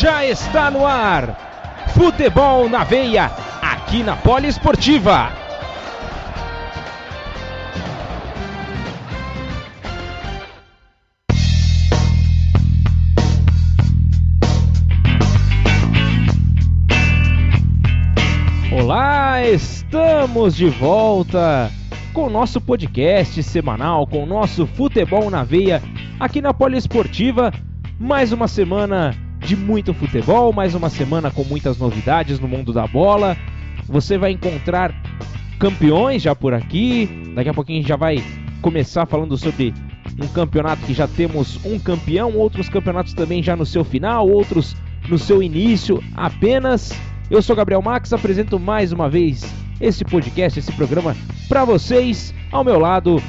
já está no ar. Futebol na veia, aqui na Poliesportiva. Olá, estamos de volta com o nosso podcast semanal, com o nosso Futebol na Veia, aqui na Poliesportiva. Mais uma semana de muito futebol, mais uma semana com muitas novidades no mundo da bola. Você vai encontrar campeões já por aqui. Daqui a pouquinho a gente já vai começar falando sobre um campeonato que já temos um campeão, outros campeonatos também já no seu final, outros no seu início apenas. Eu sou Gabriel Max, apresento mais uma vez esse podcast, esse programa para vocês. Ao meu lado,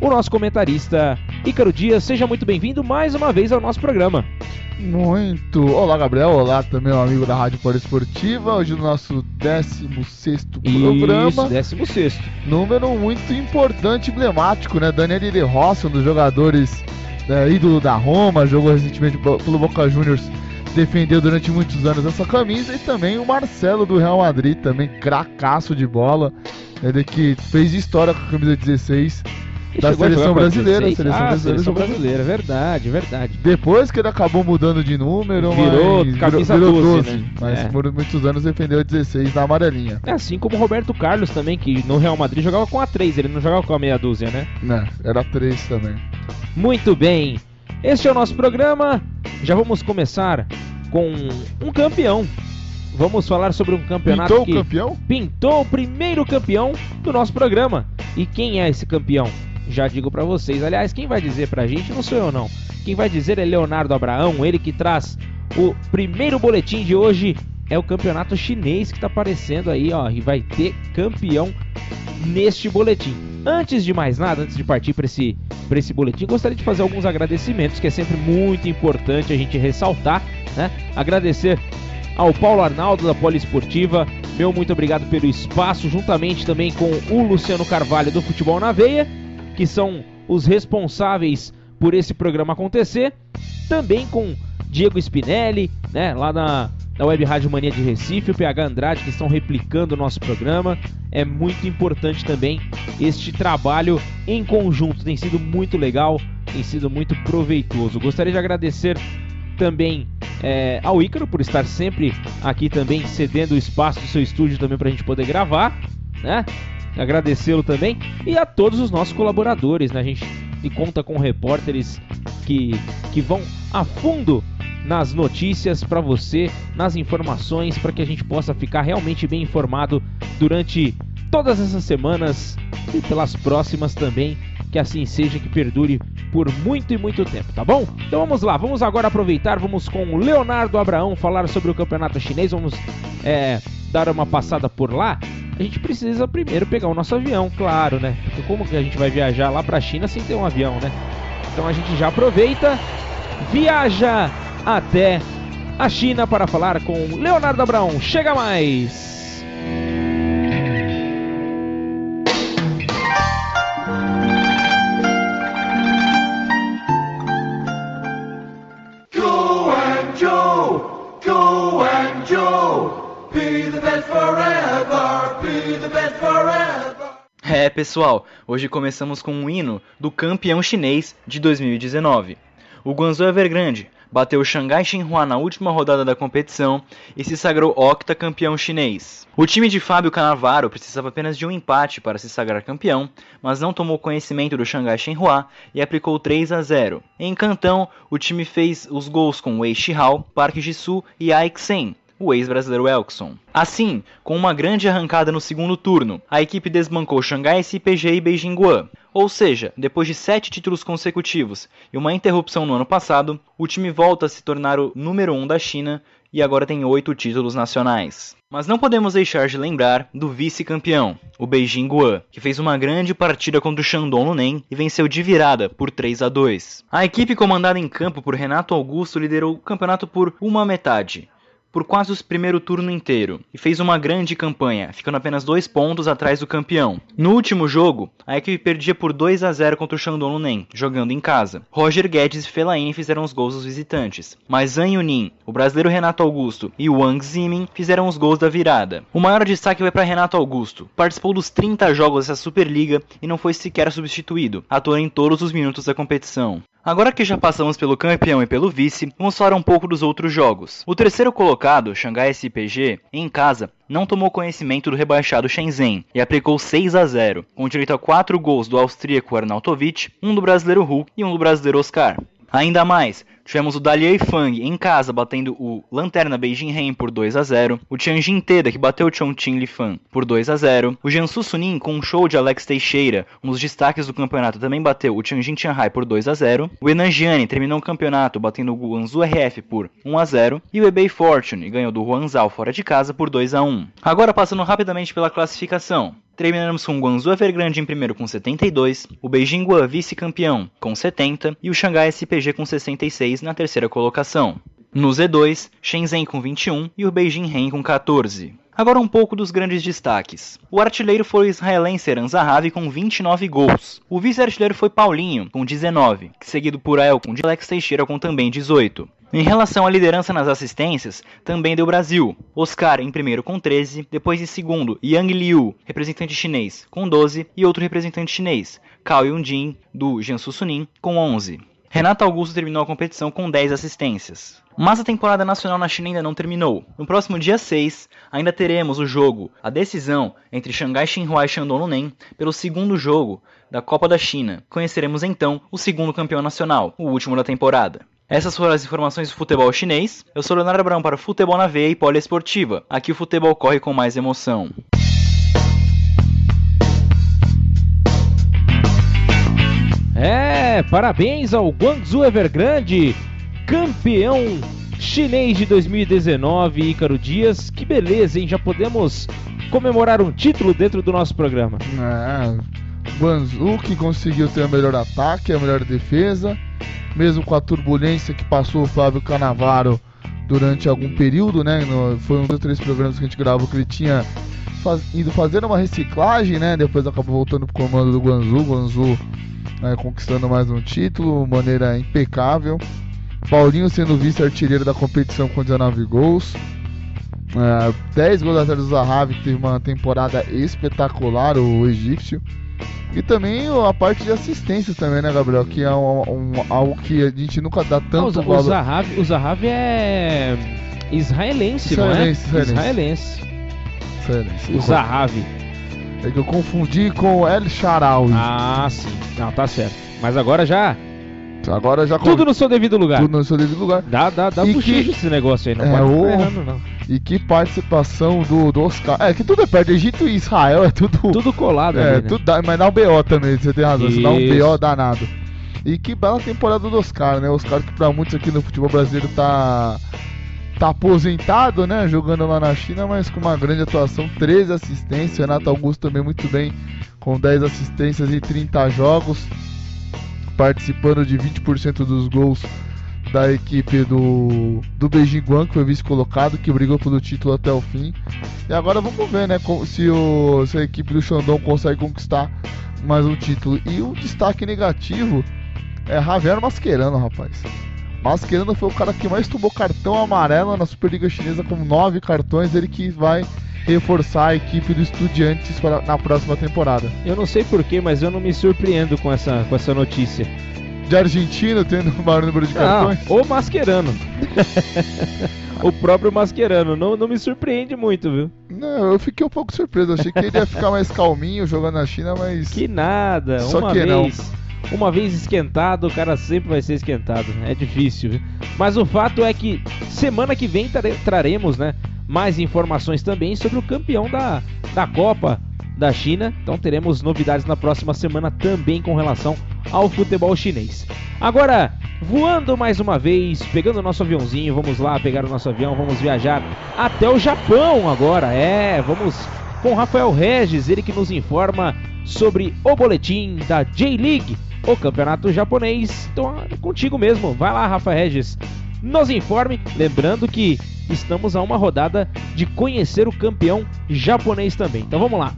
o nosso comentarista Ícaro Dias. Seja muito bem-vindo mais uma vez ao nosso programa. Muito. Olá, Gabriel. Olá também, o amigo da Rádio Poliesportiva. Hoje no nosso 16 programa. Isso, 16. Número muito importante, emblemático, né? Daniel de Rossi, um dos jogadores né, ídolo da Roma, jogou recentemente pelo Boca Juniors, defendeu durante muitos anos essa camisa. E também o Marcelo do Real Madrid, também cracaço de bola. Ele que fez história com a camisa 16 da seleção brasileira. Seleção ah, brasileira, seleção brasileira, verdade, verdade. Depois que ele acabou mudando de número, virou mas, camisa virou, virou 12, 12 né? Mas é. por muitos anos defendeu a 16 na amarelinha. É assim como o Roberto Carlos também, que no Real Madrid jogava com a 3, ele não jogava com a meia dúzia, né? Não, era 3 também. Muito bem. Este é o nosso programa. Já vamos começar com um campeão vamos falar sobre um campeonato pintou que o campeão? pintou o primeiro campeão do nosso programa. E quem é esse campeão? Já digo para vocês. Aliás, quem vai dizer pra gente não sou eu não. Quem vai dizer é Leonardo Abraão, ele que traz o primeiro boletim de hoje. É o campeonato chinês que tá aparecendo aí, ó, e vai ter campeão neste boletim. Antes de mais nada, antes de partir para esse, pra esse boletim, gostaria de fazer alguns agradecimentos, que é sempre muito importante a gente ressaltar, né? Agradecer ao Paulo Arnaldo da Poliesportiva, meu muito obrigado pelo espaço, juntamente também com o Luciano Carvalho do Futebol na Veia que são os responsáveis por esse programa acontecer, também com Diego Spinelli, né, lá na, na Web Rádio Mania de Recife, o PH Andrade, que estão replicando o nosso programa. É muito importante também este trabalho em conjunto, tem sido muito legal, tem sido muito proveitoso. Gostaria de agradecer também é, ao Ícaro por estar sempre aqui também cedendo o espaço do seu estúdio também para a gente poder gravar, né? Agradecê-lo também e a todos os nossos colaboradores, né? A gente conta com repórteres que, que vão a fundo nas notícias para você, nas informações, para que a gente possa ficar realmente bem informado durante todas essas semanas e pelas próximas também. Que assim seja, que perdure por muito e muito tempo, tá bom? Então vamos lá, vamos agora aproveitar, vamos com o Leonardo Abraão falar sobre o campeonato chinês, vamos é, dar uma passada por lá a gente precisa primeiro pegar o nosso avião, claro, né? Porque como que a gente vai viajar lá para a China sem ter um avião, né? Então a gente já aproveita, viaja até a China para falar com Leonardo Abraão. Chega mais! É, pessoal, hoje começamos com um hino do campeão chinês de 2019. O Guangzhou Evergrande bateu o Xangai Shenhua na última rodada da competição e se sagrou octacampeão chinês. O time de Fábio Canavaro precisava apenas de um empate para se sagrar campeão, mas não tomou conhecimento do Xangai Shenhua e aplicou 3 a 0. Em Cantão, o time fez os gols com Wei Shihao, Park Ji-soo e Aik Sen, o ex-brasileiro Elkson. Assim, com uma grande arrancada no segundo turno, a equipe desbancou Xangai SPG e Beijing Guan. Ou seja, depois de sete títulos consecutivos e uma interrupção no ano passado, o time volta a se tornar o número um da China e agora tem oito títulos nacionais. Mas não podemos deixar de lembrar do vice-campeão, o Beijing Guan, que fez uma grande partida contra o Shandong Luneng e venceu de virada por 3 a 2. A equipe comandada em campo por Renato Augusto liderou o campeonato por uma metade, por quase o primeiro turno inteiro e fez uma grande campanha, ficando apenas dois pontos atrás do campeão. No último jogo, a equipe perdia por 2 a 0 contra o Shandong Luneng, jogando em casa. Roger Guedes e Fellaini fizeram os gols dos visitantes, mas Zhang Yunin, o brasileiro Renato Augusto e Wang Zimin fizeram os gols da virada. O maior destaque vai para Renato Augusto. Participou dos 30 jogos dessa Superliga e não foi sequer substituído, atuando em todos os minutos da competição. Agora que já passamos pelo campeão e pelo vice, vamos falar um pouco dos outros jogos. O terceiro colocado, Xangai SPG, em casa, não tomou conhecimento do rebaixado Shenzhen e aplicou 6 a 0, com direito a 4 gols do austríaco Arnautovic, um do brasileiro Hulk e um do brasileiro Oscar. Ainda mais, tivemos o Daliei Fang em casa batendo o Lanterna Beijing Ren por 2 a 0, o Tianjin Teda que bateu o Chongqing Li Fan por 2 a 0, o Jiangsu Suning com um show de Alex Teixeira, um dos destaques do campeonato também bateu o Tianjin Tianhai por 2 a 0, o Henan Jiani terminou o campeonato batendo o Guangzhou RF por 1 a 0 e o eBay Fortune ganhou do Huanzhou fora de casa por 2 a 1. Agora passando rapidamente pela classificação. Terminamos com o Guangzhou Evergrande em primeiro com 72, o Beijing Guan vice-campeão com 70 e o Xangai SPG com 66 na terceira colocação. No Z2, Shenzhen com 21 e o Beijing Ren com 14. Agora um pouco dos grandes destaques. O artilheiro foi o israelense Eran Zahavi com 29 gols. O vice-artilheiro foi Paulinho com 19, seguido por El com Alex Teixeira com também 18. Em relação à liderança nas assistências, também deu Brasil. Oscar em primeiro com 13, depois em segundo Yang Liu, representante chinês, com 12 e outro representante chinês, Cao Yunjin, do Jiangsu Suning, com 11. Renato Augusto terminou a competição com 10 assistências. Mas a temporada nacional na China ainda não terminou. No próximo dia 6, ainda teremos o jogo, a decisão entre Xangai Xinhua e Shandong Luneng pelo segundo jogo da Copa da China. Conheceremos então o segundo campeão nacional, o último da temporada. Essas foram as informações do futebol chinês. Eu sou Leonardo Abrão para o Futebol na Veia e Poliesportiva. Aqui o futebol corre com mais emoção. É, parabéns ao Guangzhou Evergrande, campeão chinês de 2019, Ícaro Dias. Que beleza, hein? Já podemos comemorar um título dentro do nosso programa. É, Guangzhou que conseguiu ter o melhor ataque, a melhor defesa mesmo com a turbulência que passou o Flávio Canavaro durante algum período, né? No, foi um dos três programas que a gente gravou que ele tinha faz, ido fazendo uma reciclagem, né? Depois acabou voltando pro comando do Guangzhou, Guangzhou né, conquistando mais um título, maneira impecável. Paulinho sendo vice-artilheiro da competição com 19 gols. É, 10 gols atrás do Zahavi, que teve uma temporada espetacular, o egípcio. E também a parte de assistência também, né, Gabriel? Que é um, um, algo que a gente nunca dá tanto ah, o, valor. O Zahavi, o Zahavi é israelense, não é? Israelense. israelense. O Zahavi. É que eu confundi com El Sharawi. Ah, sim. Não, tá certo. Mas agora já Agora já Tudo no seu devido lugar. Tudo no seu devido lugar. Dá, dá, dá buchicho esse negócio aí, não é, pode o... errando, não. E que participação do, do Oscar. É que tudo é perto. Egito e Israel é tudo. Tudo colado, É, ali, né? tudo dá, mas dá um BO também, você tem razão. Isso. Você dá um BO danado. E que bela temporada do Oscar, né? Oscar que pra muitos aqui no futebol brasileiro tá. Tá aposentado, né? Jogando lá na China, mas com uma grande atuação, 13 assistências. Renato Augusto também muito bem, com 10 assistências e 30 jogos participando de 20% dos gols da equipe do, do Beijing Guan, que foi vice-colocado, que brigou pelo título até o fim. E agora vamos ver né, se, o, se a equipe do Xandão consegue conquistar mais um título. E o destaque negativo é Javier Mascherano, rapaz. Mascherano foi o cara que mais tomou cartão amarelo na Superliga Chinesa com nove cartões. Ele que vai reforçar a equipe do Estudiantes para, na próxima temporada. Eu não sei porquê, mas eu não me surpreendo com essa, com essa notícia. De argentino tendo um maior número de cartões? Ah, ou Mascherano. o próprio Mascherano. Não, não me surpreende muito, viu? Não, eu fiquei um pouco surpreso. Achei que ele ia ficar mais calminho jogando na China, mas. Que nada. Só uma que vez. não. Uma vez esquentado, o cara sempre vai ser esquentado. É difícil, viu? Mas o fato é que semana que vem traremos, né? mais informações também sobre o campeão da, da Copa da China. Então teremos novidades na próxima semana também com relação ao futebol chinês. Agora, voando mais uma vez, pegando o nosso aviãozinho, vamos lá pegar o nosso avião, vamos viajar até o Japão agora. É, vamos com Rafael Regis, ele que nos informa sobre o boletim da J-League, o campeonato japonês. Então, é contigo mesmo. Vai lá, Rafael Regis. nos informe. Lembrando que estamos a uma rodada de conhecer o campeão japonês também. Então vamos lá.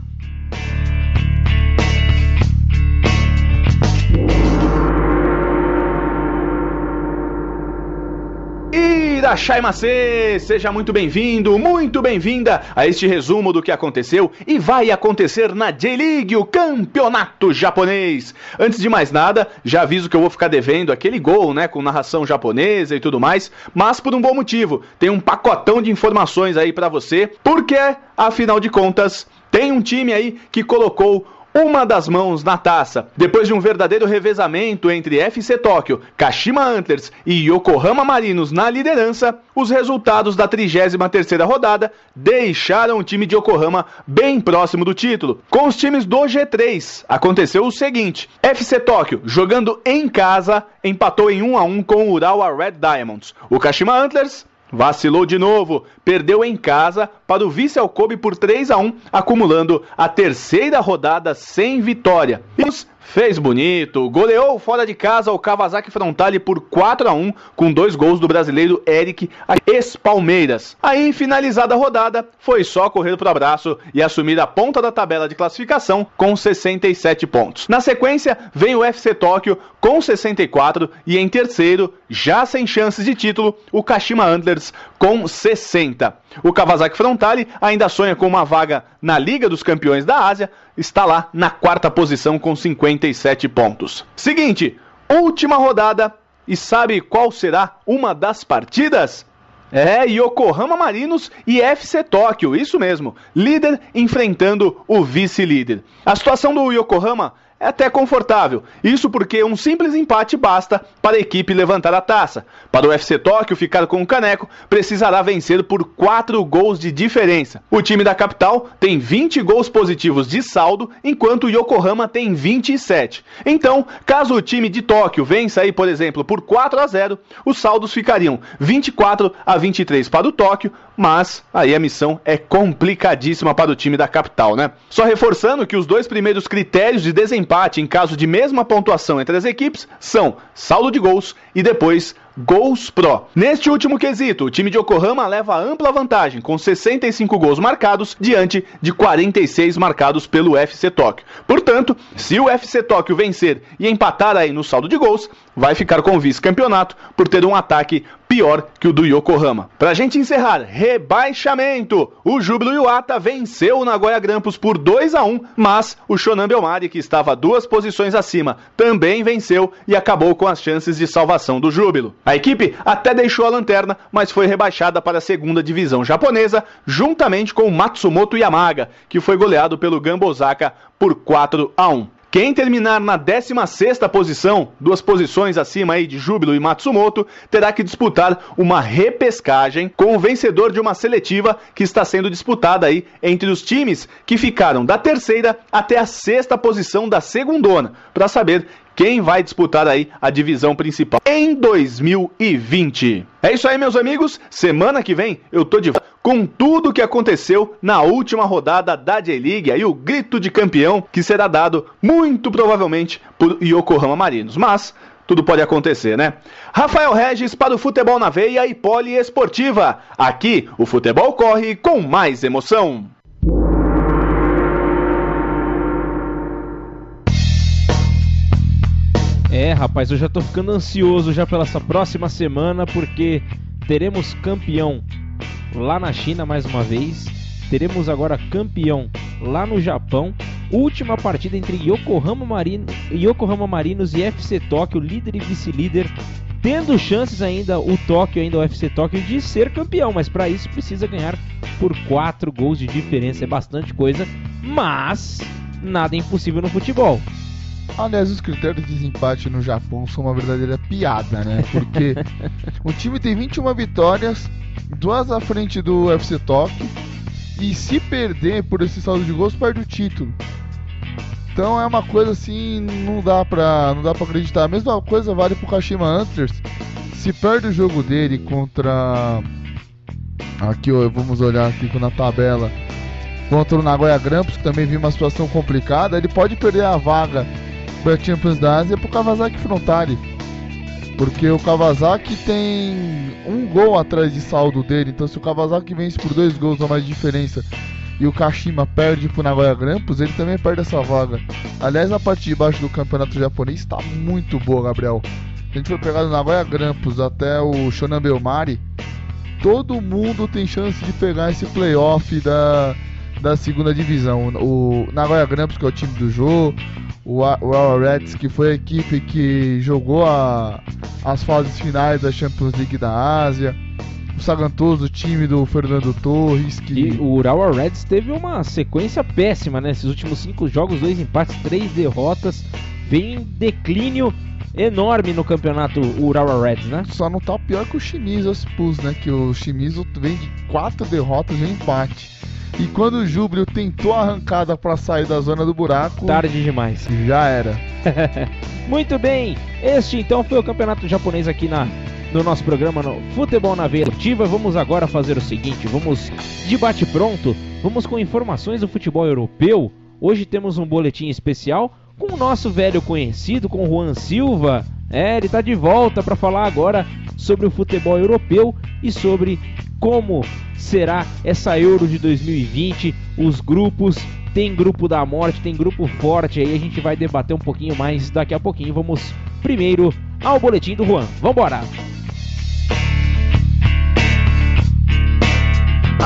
Irachai Macê, seja muito bem-vindo, muito bem-vinda a este resumo do que aconteceu e vai acontecer na J-League, o campeonato japonês. Antes de mais nada, já aviso que eu vou ficar devendo aquele gol, né, com narração japonesa e tudo mais, mas por um bom motivo. Tem um pacotão de informações aí para você, porque afinal de contas, tem um time aí que colocou uma das mãos na taça. Depois de um verdadeiro revezamento entre FC Tóquio, Kashima Antlers e Yokohama Marinos na liderança, os resultados da 33ª rodada deixaram o time de Yokohama bem próximo do título. Com os times do G3, aconteceu o seguinte: FC Tóquio, jogando em casa, empatou em 1 a 1 com o Urawa Red Diamonds. O Kashima Antlers Vacilou de novo, perdeu em casa para o vice Alcobe por 3 a 1, acumulando a terceira rodada sem vitória. Fez bonito, goleou fora de casa o Kawasaki Frontale por 4 a 1 com dois gols do brasileiro Eric ex-Palmeiras. Aí, finalizada a rodada, foi só correr para o abraço e assumir a ponta da tabela de classificação com 67 pontos. Na sequência, vem o FC Tóquio com 64 e em terceiro, já sem chances de título, o Kashima Antlers com 60. O Kawasaki Frontale ainda sonha com uma vaga na Liga dos Campeões da Ásia, está lá na quarta posição com 57 pontos. Seguinte, última rodada e sabe qual será uma das partidas? É, Yokohama Marinos e FC Tóquio, isso mesmo. Líder enfrentando o vice-líder. A situação do Yokohama é até confortável. Isso porque um simples empate basta para a equipe levantar a taça. Para o FC Tóquio ficar com o caneco, precisará vencer por 4 gols de diferença. O time da capital tem 20 gols positivos de saldo, enquanto o Yokohama tem 27. Então, caso o time de Tóquio vença aí, por exemplo, por 4 a 0, os saldos ficariam 24 a 23 para o Tóquio, mas aí a missão é complicadíssima para o time da capital, né? Só reforçando que os dois primeiros critérios de desempenho empate em caso de mesma pontuação entre as equipes são saldo de gols e depois gols pro. Neste último quesito, o time de Yokohama leva ampla vantagem, com 65 gols marcados diante de 46 marcados pelo FC Tóquio. Portanto, se o FC Tóquio vencer e empatar aí no saldo de gols, vai ficar com o vice-campeonato por ter um ataque pior que o do Yokohama. Pra gente encerrar, rebaixamento. O Júbilo Iwata venceu o Nagoya Grampus por 2 a 1, mas o Shonan Belmari, que estava duas posições acima, também venceu e acabou com as chances de salvação do Júbilo. A equipe até deixou a lanterna, mas foi rebaixada para a segunda divisão japonesa, juntamente com o Matsumoto Yamaga, que foi goleado pelo Gambosaka por 4 a 1. Quem terminar na 16ª posição, duas posições acima aí de Júbilo e Matsumoto, terá que disputar uma repescagem com o vencedor de uma seletiva que está sendo disputada aí entre os times que ficaram da terceira até a sexta posição da segundona, para saber quem vai disputar aí a divisão principal em 2020. É isso aí, meus amigos. Semana que vem eu tô de volta com tudo o que aconteceu na última rodada da J-League, aí o grito de campeão que será dado muito provavelmente por Yokohama Marinos. Mas tudo pode acontecer, né? Rafael Regis para o Futebol na Veia e Poliesportiva. Aqui o futebol corre com mais emoção. É, rapaz, eu já tô ficando ansioso já pela essa próxima semana porque teremos campeão lá na China mais uma vez. Teremos agora campeão lá no Japão. Última partida entre Yokohama, Yokohama Marinos e FC Tóquio, líder e vice-líder. Tendo chances ainda o Tóquio, ainda o FC Tóquio, de ser campeão, mas para isso precisa ganhar por 4 gols de diferença. É bastante coisa, mas nada é impossível no futebol. Aliás, os critérios de desempate no Japão são uma verdadeira piada, né? Porque o time tem 21 vitórias, duas à frente do FC Tóquio, e se perder por esse saldo de gols, perde o título. Então é uma coisa assim, não dá pra, não dá pra acreditar. A mesma coisa vale pro Kashima Antlers. Se perde o jogo dele contra. Aqui, ó, vamos olhar aqui na tabela. Contra o Nagoya Grampus, que também viu uma situação complicada, ele pode perder a vaga para Champions da Ásia pro Kawasaki Frontale. Porque o Kawasaki tem um gol atrás de saldo dele. Então se o Kawasaki vence por dois gols ou mais de diferença e o Kashima perde pro Nagoya Grampus, ele também perde essa vaga. Aliás, a parte de baixo do campeonato japonês está muito boa, Gabriel. A gente for pegar do Nagoya Grampus até o Shonan Belmari, todo mundo tem chance de pegar esse playoff da, da segunda divisão. O Nagoya Grampus, que é o time do jogo, o Our Reds, que foi a equipe que jogou a, as fases finais da Champions League da Ásia o Sagantoso, o time do Fernando Torres. Que... E o Urawa Reds teve uma sequência péssima, né? Esses últimos cinco jogos, dois empates, três derrotas. Vem em declínio enorme no campeonato Urawa Reds, né? Só não tá pior que o Shimizu Spurs, né? Que o Shimizu vem de quatro derrotas e um empate. E quando o Júbilo tentou a arrancada para sair da zona do buraco, tarde demais. Já era. Muito bem. Este então foi o campeonato japonês aqui na no nosso programa no Futebol na Veia Esportiva. Vamos agora fazer o seguinte: vamos de bate pronto, vamos com informações do futebol europeu. Hoje temos um boletim especial com o nosso velho conhecido, com o Juan Silva. É, ele está de volta para falar agora sobre o futebol europeu e sobre como será essa Euro de 2020, os grupos, tem grupo da morte, tem grupo forte aí, a gente vai debater um pouquinho mais daqui a pouquinho. Vamos primeiro ao boletim do Juan. Vambora!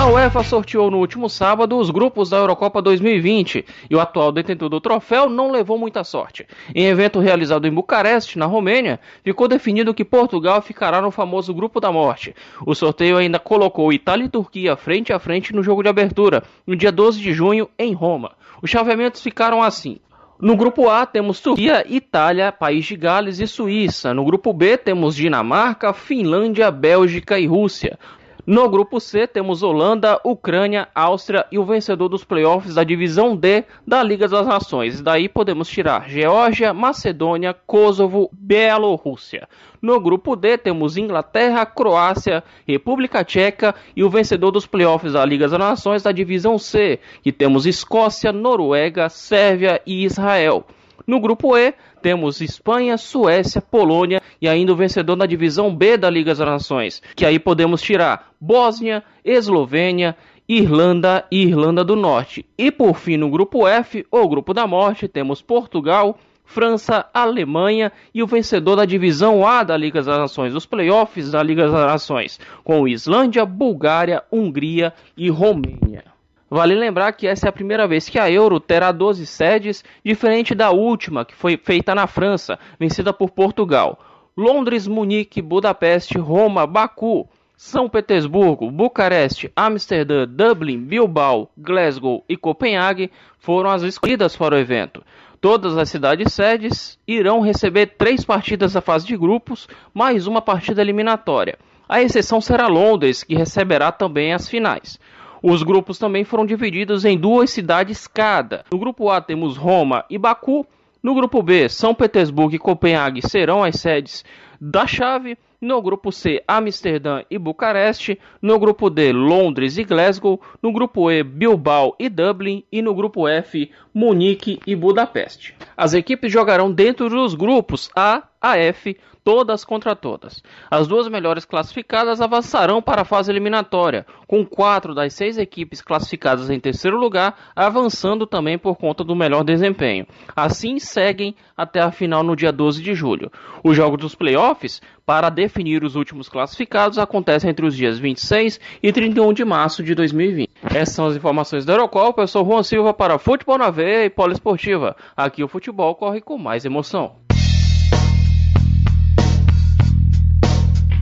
A UEFA sorteou no último sábado os grupos da Eurocopa 2020 e o atual detentor do troféu não levou muita sorte. Em evento realizado em Bucareste, na Romênia, ficou definido que Portugal ficará no famoso grupo da morte. O sorteio ainda colocou Itália e Turquia frente a frente no jogo de abertura, no dia 12 de junho, em Roma. Os chaveamentos ficaram assim: no grupo A temos Turquia, Itália, País de Gales e Suíça. No grupo B temos Dinamarca, Finlândia, Bélgica e Rússia. No grupo C temos Holanda, Ucrânia, Áustria e o vencedor dos playoffs da divisão D da Liga das Nações. Daí podemos tirar Geórgia, Macedônia, Kosovo, Bielorrússia. No grupo D temos Inglaterra, Croácia, República Tcheca e o vencedor dos playoffs da Liga das Nações da divisão C, que temos Escócia, Noruega, Sérvia e Israel. No grupo E, temos Espanha, Suécia, Polônia e ainda o vencedor da divisão B da Liga das Nações, que aí podemos tirar Bósnia, Eslovênia, Irlanda e Irlanda do Norte. E por fim, no grupo F, ou grupo da morte, temos Portugal, França, Alemanha e o vencedor da divisão A da Liga das Nações, os playoffs da Liga das Nações, com Islândia, Bulgária, Hungria e Romênia. Vale lembrar que essa é a primeira vez que a Euro terá 12 sedes, diferente da última, que foi feita na França, vencida por Portugal. Londres, Munique, Budapeste, Roma, Baku, São Petersburgo, Bucareste, Amsterdã, Dublin, Bilbao, Glasgow e Copenhague foram as escolhidas para o evento. Todas as cidades sedes irão receber três partidas da fase de grupos, mais uma partida eliminatória. A exceção será Londres, que receberá também as finais. Os grupos também foram divididos em duas cidades cada. No grupo A temos Roma e Baku. No grupo B, São Petersburgo e Copenhague serão as sedes da chave. No grupo C, Amsterdã e Bucareste. No grupo D, Londres e Glasgow. No grupo E, Bilbao e Dublin. E no grupo F, Munique e Budapeste. As equipes jogarão dentro dos grupos A a F todas contra todas. As duas melhores classificadas avançarão para a fase eliminatória, com quatro das seis equipes classificadas em terceiro lugar avançando também por conta do melhor desempenho. Assim seguem até a final no dia 12 de julho. Os jogos dos playoffs, para definir os últimos classificados, acontecem entre os dias 26 e 31 de março de 2020. Essas são as informações da Eurocopa. Eu sou Juan Silva para Futebol na Veia e Poliesportiva. Aqui o futebol corre com mais emoção.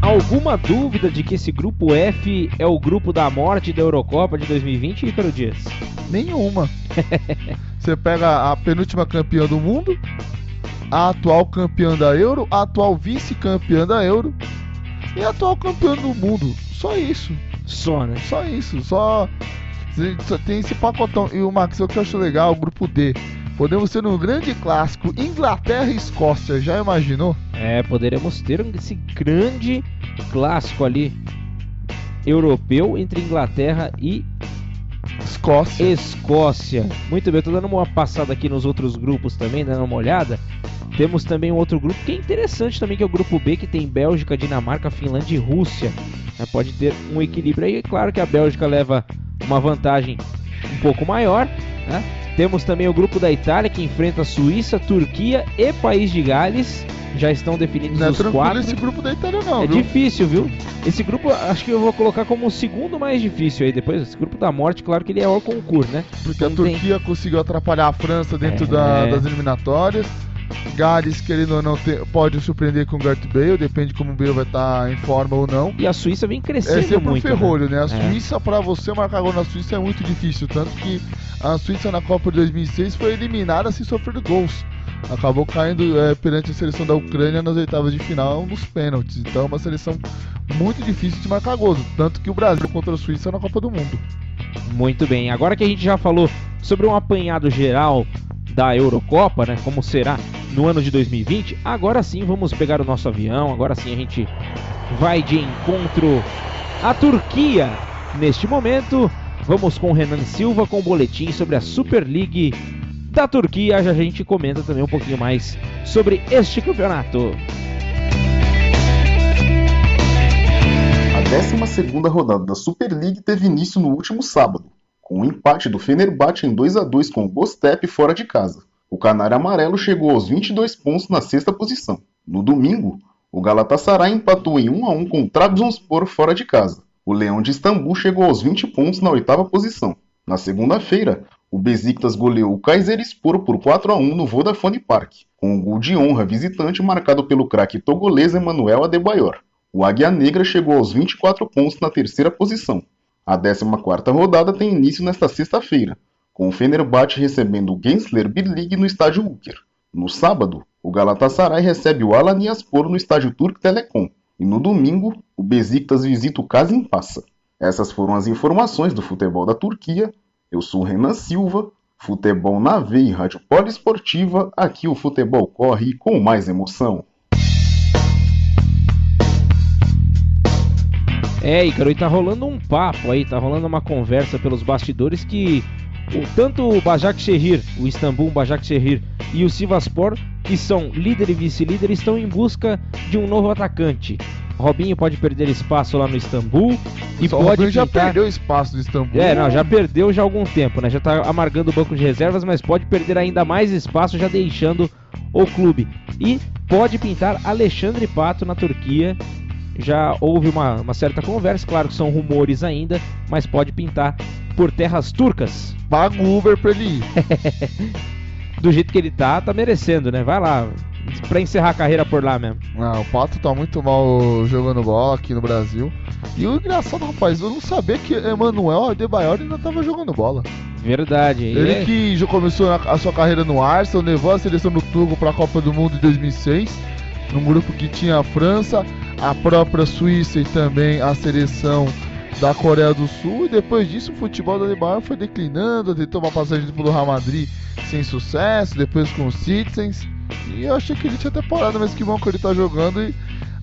Alguma dúvida de que esse grupo F é o grupo da morte da Eurocopa de 2020, Ícaro Dias? Nenhuma. Você pega a penúltima campeã do mundo, a atual campeã da Euro, a atual vice-campeã da Euro e a atual campeã do mundo. Só isso. Só, né? Só isso. Só, só tem esse pacotão. E o Max, o que eu acho legal, o grupo D. Podemos ter um grande clássico Inglaterra e Escócia, já imaginou? É, poderemos ter esse grande clássico ali europeu entre Inglaterra e Escócia. Escócia. Muito bem, eu tô dando uma passada aqui nos outros grupos também, dando uma olhada. Temos também um outro grupo que é interessante também, que é o grupo B, que tem Bélgica, Dinamarca, Finlândia e Rússia. Né? Pode ter um equilíbrio aí. É claro que a Bélgica leva uma vantagem um pouco maior. Né? Temos também o grupo da Itália, que enfrenta Suíça, Turquia e País de Gales já estão definidos Não é os tranquilo quatro. esse grupo da Itália não, É viu? difícil, viu? Esse grupo acho que eu vou colocar como o segundo mais difícil aí depois. Esse grupo da morte, claro que ele é o concurso, né? Porque a Não tem- Turquia conseguiu atrapalhar a França dentro É. da- das eliminatórias. Gales, querendo ou não, te- pode surpreender com o Gareth Bale, depende como o Bale vai estar em forma ou não. E a Suíça vem É crescendo sempre um muito. né? ferrolho, né? A É. Suíça, pra você marcar gol na Suíça é muito difícil. Tanto que a Suíça na Copa de 2006 foi eliminada sem sofrer gols. Acabou caindo é, perante a seleção da Ucrânia nas oitavas de final nos pênaltis. Então é uma seleção muito difícil de marcar gols. Tanto que o Brasil contra a Suíça na Copa do Mundo. Muito bem. Agora que a gente já falou sobre um apanhado geral da Eurocopa, né? Como será no ano de 2020, agora sim vamos pegar o nosso avião. Agora sim a gente vai de encontro à Turquia. Neste momento, vamos com Renan Silva com o boletim sobre a Super League da Turquia. Já a gente comenta também um pouquinho mais sobre este campeonato. A 12ª rodada da Super League teve início no último sábado, com o empate do Fenerbahçe em 2 a 2 com o Gostep fora de casa. O Canário Amarelo chegou aos 22 pontos na sexta posição. No domingo, o Galatasaray empatou em 1 a 1 com o Trabzonspor fora de casa. O Leão de Istambul chegou aos 20 pontos na oitava posição. Na segunda-feira, o Besiktas goleou o Kayserispor por 4 a 1 no Vodafone Park, com o gol de honra visitante marcado pelo craque togolês Emmanuel Adebayor. O Águia Negra chegou aos 24 pontos na terceira posição. A 14ª rodada tem início nesta sexta-feira, com o Fenerbahçe recebendo o Gensler Birlig no estádio Uker. No sábado, o Galatasaray recebe o Alanyaspor no estádio Turk Telecom. E no domingo, o Besiktas visita o Kasimpasa. Essas foram as informações do futebol da Turquia. Eu sou Renan Silva, futebol na veia e rádio poliesportiva. Aqui o futebol corre com mais emoção. É, Ícaro, e tá rolando um papo aí, tá rolando uma conversa pelos bastidores que o, tanto o Başakşehir, o Istambul Başakşehir e o Sivaspor, que são líder e vice-líder, estão em busca de um novo atacante. Robinho pode perder espaço lá no Istambul e Só o pode já perdeu espaço do Istambul. É, não, já perdeu já há algum tempo, né? Já tá amargando o banco de reservas, mas pode perder ainda mais espaço já deixando o clube. E pode pintar Alexandre Pato na Turquia. Já houve uma, uma certa conversa, claro que são rumores ainda, mas pode pintar por terras turcas. Paga o Uber pra ele ir. Do jeito que ele tá, tá merecendo, né? Vai lá, pra encerrar a carreira por lá mesmo. Não, o Pato tá muito mal jogando bola aqui no Brasil. E o engraçado, rapaz, eu não sabia que Emanuel Adebayor ainda tava jogando bola. Verdade. Ele é- que já começou a sua carreira no Arsenal, levou a seleção do Togo para a Copa do Mundo de 2006, num grupo que tinha a França, a própria Suíça e também a seleção da Coreia do Sul. E depois disso, o futebol da Adebayor foi declinando, tentou uma passagem pelo Real Madrid sem sucesso, depois com os Citizens. E eu achei que ele tinha até parado, mas que bom que ele tá jogando e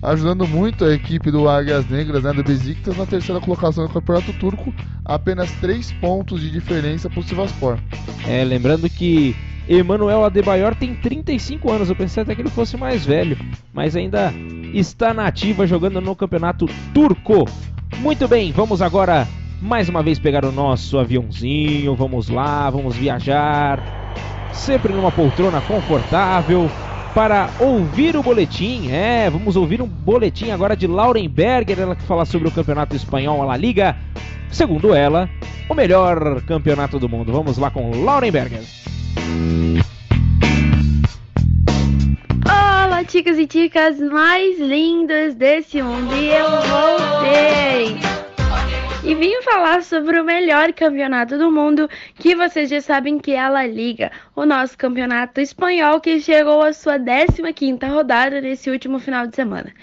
ajudando muito a equipe do Águias Negras, né, do Besiktas, na terceira colocação do Campeonato Turco, apenas 3 pontos de diferença pro Sivaspor. É, lembrando que Emanuel Adebayor tem 35 anos, eu pensei até que ele fosse mais velho, mas ainda está na ativa jogando no campeonato turco. Muito bem, vamos agora mais uma vez pegar o nosso aviãozinho, vamos lá, vamos viajar, sempre numa poltrona confortável. Para ouvir o boletim, é, vamos ouvir um boletim agora de Lauren Berger, ela que fala sobre o campeonato espanhol, a La Liga, segundo ela, o melhor campeonato do mundo. Vamos lá com Lauren Berger. Olá, chicas e chicas mais lindas desse mundo. E eu voltei. E vim falar sobre o melhor campeonato do mundo, que vocês já sabem que é a La Liga, o nosso campeonato espanhol que chegou à sua 15ª rodada nesse último final de semana.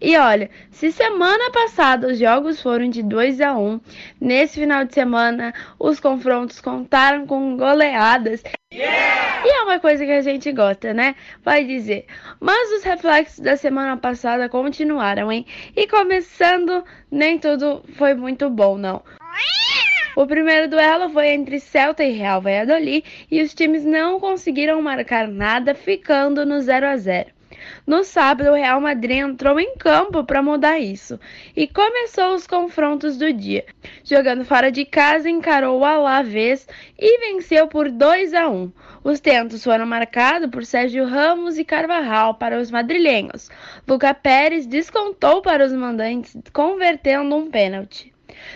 E olha, se semana passada os jogos foram de 2 a 1, nesse final de semana os confrontos contaram com goleadas e é uma coisa que a gente gosta, né? Vai dizer. Mas os reflexos da semana passada continuaram, hein? E começando, nem tudo foi muito bom, não. O primeiro duelo foi entre Celta e Real Valladolid e os times não conseguiram marcar nada, ficando no 0 a 0. No sábado, o Real Madrid entrou em campo para mudar isso e começou os confrontos do dia. Jogando fora de casa, encarou o Alavés e venceu por 2 a 1. Os tentos foram marcados por Sérgio Ramos e Carvajal para os madrilenhos. Luca Pérez descontou para os mandantes, convertendo um pênalti.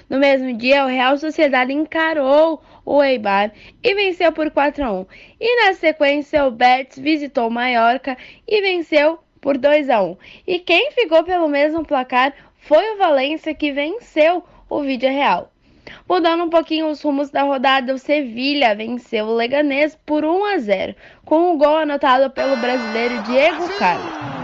No mesmo dia, o Real Sociedade encarou o Eibar e venceu por 4 a 1. E na sequência, o Betis visitou Mallorca e venceu por 2 a 1. E quem ficou pelo mesmo placar foi o Valência que venceu o Vídeo Real. Mudando um pouquinho os rumos da rodada, o Sevilha venceu o Leganês por 1 a 0, com o um gol anotado pelo brasileiro Diego Carlos.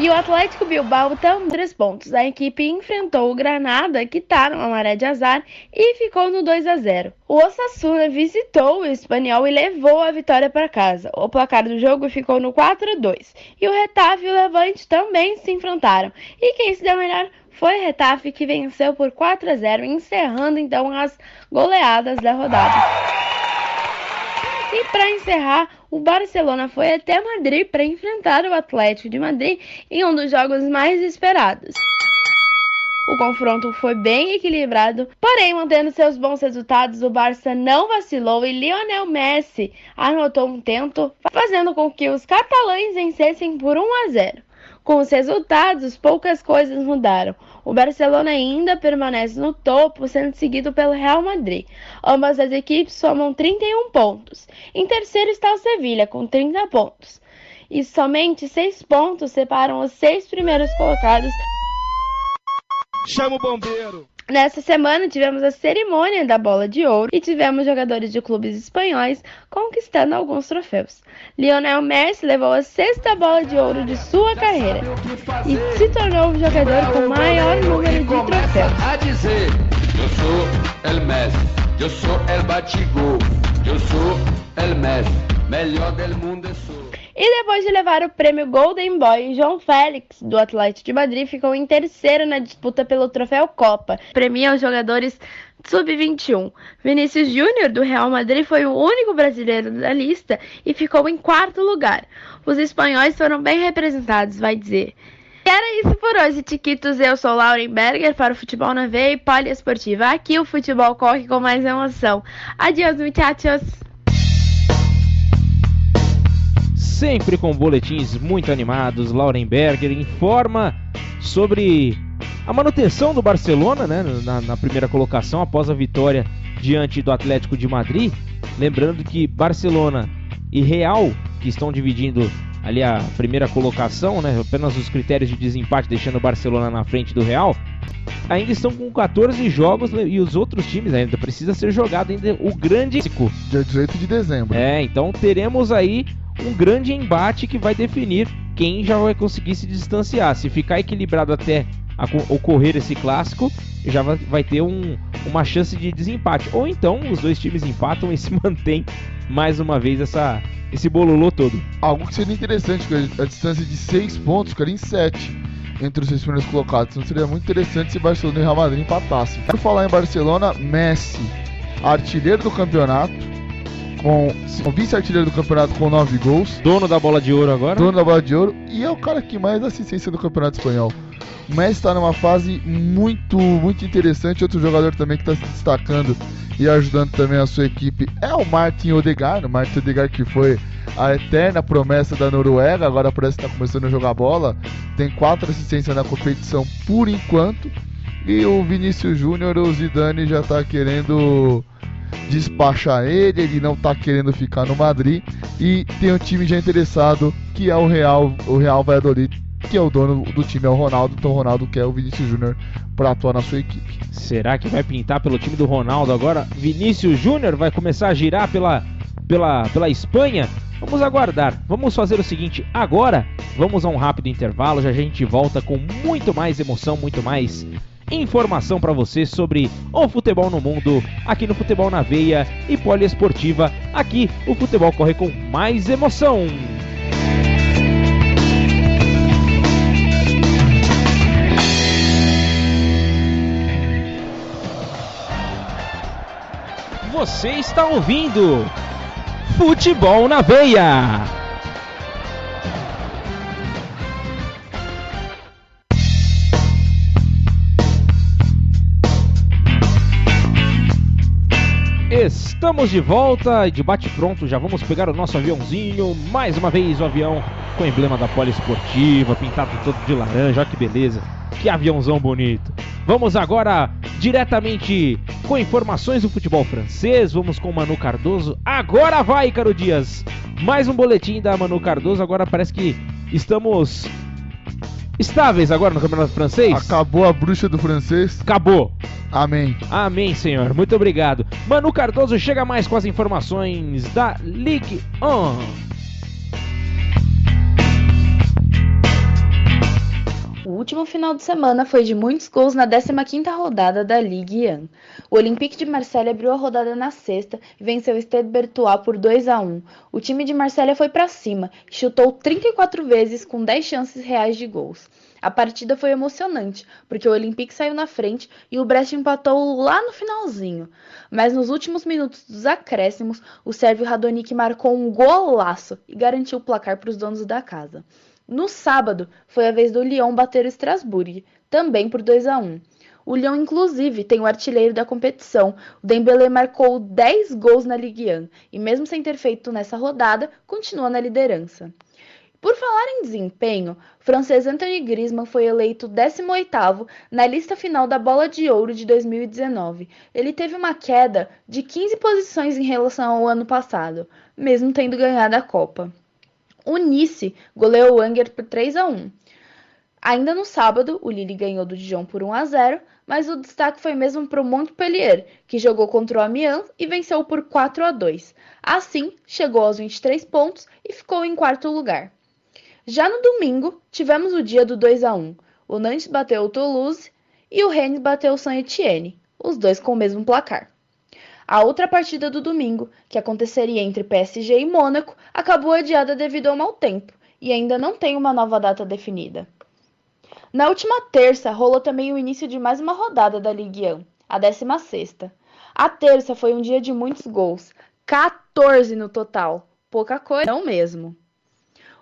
E o Atlético Bilbao também três pontos. A equipe enfrentou o Granada, que está numa maré de azar, e ficou no 2 a 0. O Osasuna visitou o Espanhol e levou a vitória para casa. O placar do jogo ficou no 4 a 2. E o Retafe e o Levante também se enfrentaram. E quem se deu melhor foi o Retafe, que venceu por 4 a 0, encerrando então as goleadas da rodada. E para encerrar, o Barcelona foi até Madrid para enfrentar o Atlético de Madrid em um dos jogos mais esperados. O confronto foi bem equilibrado, porém, mantendo seus bons resultados, o Barça não vacilou e Lionel Messi anotou um tento, fazendo com que os catalães vencessem por 1 a 0. Com os resultados, poucas coisas mudaram. O Barcelona ainda permanece no topo, sendo seguido pelo Real Madrid. Ambas as equipes somam 31 pontos. Em terceiro está o Sevilha, com 30 pontos. E somente 6 pontos separam os seis primeiros colocados. Chama o bombeiro! Nessa semana tivemos a cerimônia da bola de ouro e tivemos jogadores de clubes espanhóis conquistando alguns troféus. Lionel Messi levou a sexta bola de ouro de sua carreira e se tornou o jogador com maior número de troféus. A dizer, eu sou el Messi, eu sou el eu sou el Messi, melhor do mundo sou. E depois de levar o prêmio Golden Boy, João Félix, do Atlético de Madrid, ficou em terceiro na disputa pelo troféu Copa. Premia os jogadores sub-21. Vinícius Júnior, do Real Madrid, foi o único brasileiro da lista e ficou em quarto lugar. Os espanhóis foram bem representados, vai dizer. E era isso por hoje, Tiquitos. Eu sou Lauren Berger para o Futebol na Veia e Poliesportiva. Aqui o futebol corre com mais emoção. Adiós, muchachos! Sempre com boletins muito animados. Laurenberger informa sobre a manutenção do Barcelona né, na, na, primeira colocação após a vitória diante do Atlético de Madrid. Lembrando que Barcelona e Real, que estão dividindo ali a primeira colocação, né, apenas os critérios de desempate deixando o Barcelona na frente do Real, ainda estão com 14 jogos e os outros times ainda precisa ser jogado ainda o grande dia 18 de dezembro. É, então teremos aí um grande embate que vai definir quem já vai conseguir se distanciar. Se ficar equilibrado até ocorrer esse clássico, já vai, ter um, uma chance de desempate. Ou então os dois times empatam e se mantém mais uma vez essa, esse bololô todo. Algo que seria interessante, a distância de 6 pontos ficaria em 7 entre os seis primeiros colocados. Então seria muito interessante se Barcelona e Real Madrid empatassem. Por falar em Barcelona, Messi, artilheiro do campeonato, com o vice-artilheiro do campeonato com 9 gols. Dono da bola de ouro agora? Dono da bola de ouro e é o cara que mais assistência do campeonato espanhol. O Messi está numa fase muito, muito interessante. Outro jogador também que está se destacando e ajudando também a sua equipe é o Martin Odegaard. O Martin Odegaard que foi a eterna promessa da Noruega, agora parece que está começando a jogar bola. Tem quatro assistências na competição por enquanto. E o Vinícius Júnior, o Zidane já está querendo despachar ele, ele não tá querendo ficar no Madrid e tem um time já interessado que é o Real, o Real Valladolid, que é o dono do time é o Ronaldo, então o Ronaldo quer o Vinícius Júnior para atuar na sua equipe. Será que vai pintar pelo time do Ronaldo agora? Vinícius Júnior vai começar a girar pela pela pela Espanha? Vamos aguardar. Vamos fazer o seguinte, agora vamos a um rápido intervalo, já a gente volta com muito mais emoção, muito mais informação para você sobre o futebol no mundo, aqui no Futebol na Veia e Poliesportiva. Aqui o futebol corre com mais emoção. Você está ouvindo Futebol na Veia. Estamos de volta, de bate pronto, já vamos pegar o nosso aviãozinho. Mais uma vez o avião com o emblema da Poliesportiva, pintado todo de laranja, olha que beleza. Que aviãozão bonito. Vamos agora diretamente com informações do futebol francês. Vamos com o Manu Cardoso. Agora vai, Caro Dias. Mais um boletim da Manu Cardoso. Agora parece que estamos estáveis agora no Campeonato Francês. Acabou a bruxa do francês. Acabou. Amém. Amém, senhor. Muito obrigado. Manu Cardoso chega mais com as informações da Ligue 1. O último final de semana foi de muitos gols na 15ª rodada da Ligue 1. O Olympique de Marseille abriu a rodada na sexta e venceu o Stade Bertois por 2 a 1. O time de Marseille foi para cima e chutou 34 vezes com 10 chances reais de gols. A partida foi emocionante, porque o Olympique saiu na frente e o Brest empatou lá no finalzinho. Mas nos últimos minutos dos acréscimos, o sérvio Radonic marcou um golaço e garantiu o placar para os donos da casa. No sábado, foi a vez do Lyon bater o Strasbourg, também por 2 a 1. O Lyon, inclusive, tem o artilheiro da competição. O Dembélé marcou 10 gols na Ligue 1 e, mesmo sem ter feito nessa rodada, continua na liderança. Por falar em desempenho, o francês Anthony Griezmann foi eleito 18º na lista final da Bola de Ouro de 2019. Ele teve uma queda de 15 posições em relação ao ano passado, mesmo tendo ganhado a Copa. O Nice goleou o Angers por 3 a 1. Ainda no sábado, o Lille ganhou do Dijon por 1 a 0, mas o destaque foi mesmo para o Montpellier, que jogou contra o Amiens e venceu por 4 a 2. Assim, chegou aos 23 pontos e ficou em quarto lugar. Já no domingo, tivemos o dia do 2 a 1. O Nantes bateu o Toulouse e o Rennes bateu o Saint-Étienne, os dois com o mesmo placar. A outra partida do domingo, que aconteceria entre PSG e Mônaco, acabou adiada devido ao mau tempo e ainda não tem uma nova data definida. Na última terça, rolou também o início de mais uma rodada da Ligue 1, a 16ª. A terça foi um dia de muitos gols, 14 no total. Pouca coisa, não mesmo.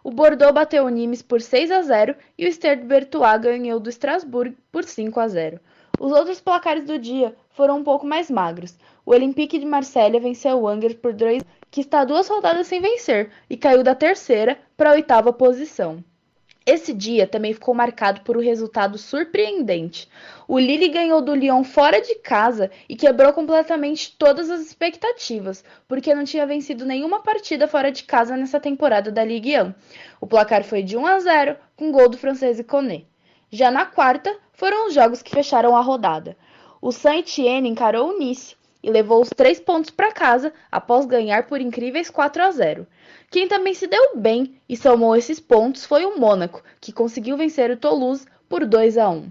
O Bordeaux bateu o Nimes por 6 a 0 e o Stade Bertois ganhou do Strasbourg por 5 a 0. Os outros placares do dia foram um pouco mais magros. O Olympique de Marselha venceu o Angers por 2, que está duas rodadas sem vencer e caiu da terceira para a oitava posição. Esse dia também ficou marcado por um resultado surpreendente. O Lille ganhou do Lyon fora de casa e quebrou completamente todas as expectativas, porque não tinha vencido nenhuma partida fora de casa nessa temporada da Ligue 1. O placar foi de 1 a 0, com gol do francês Iconé. Já na quarta, foram os jogos que fecharam a rodada. O Saint-Étienne encarou o Nice e levou os três pontos para casa após ganhar por incríveis 4 a 0. Quem também se deu bem e somou esses pontos foi o Mônaco, que conseguiu vencer o Toulouse por 2 a 1.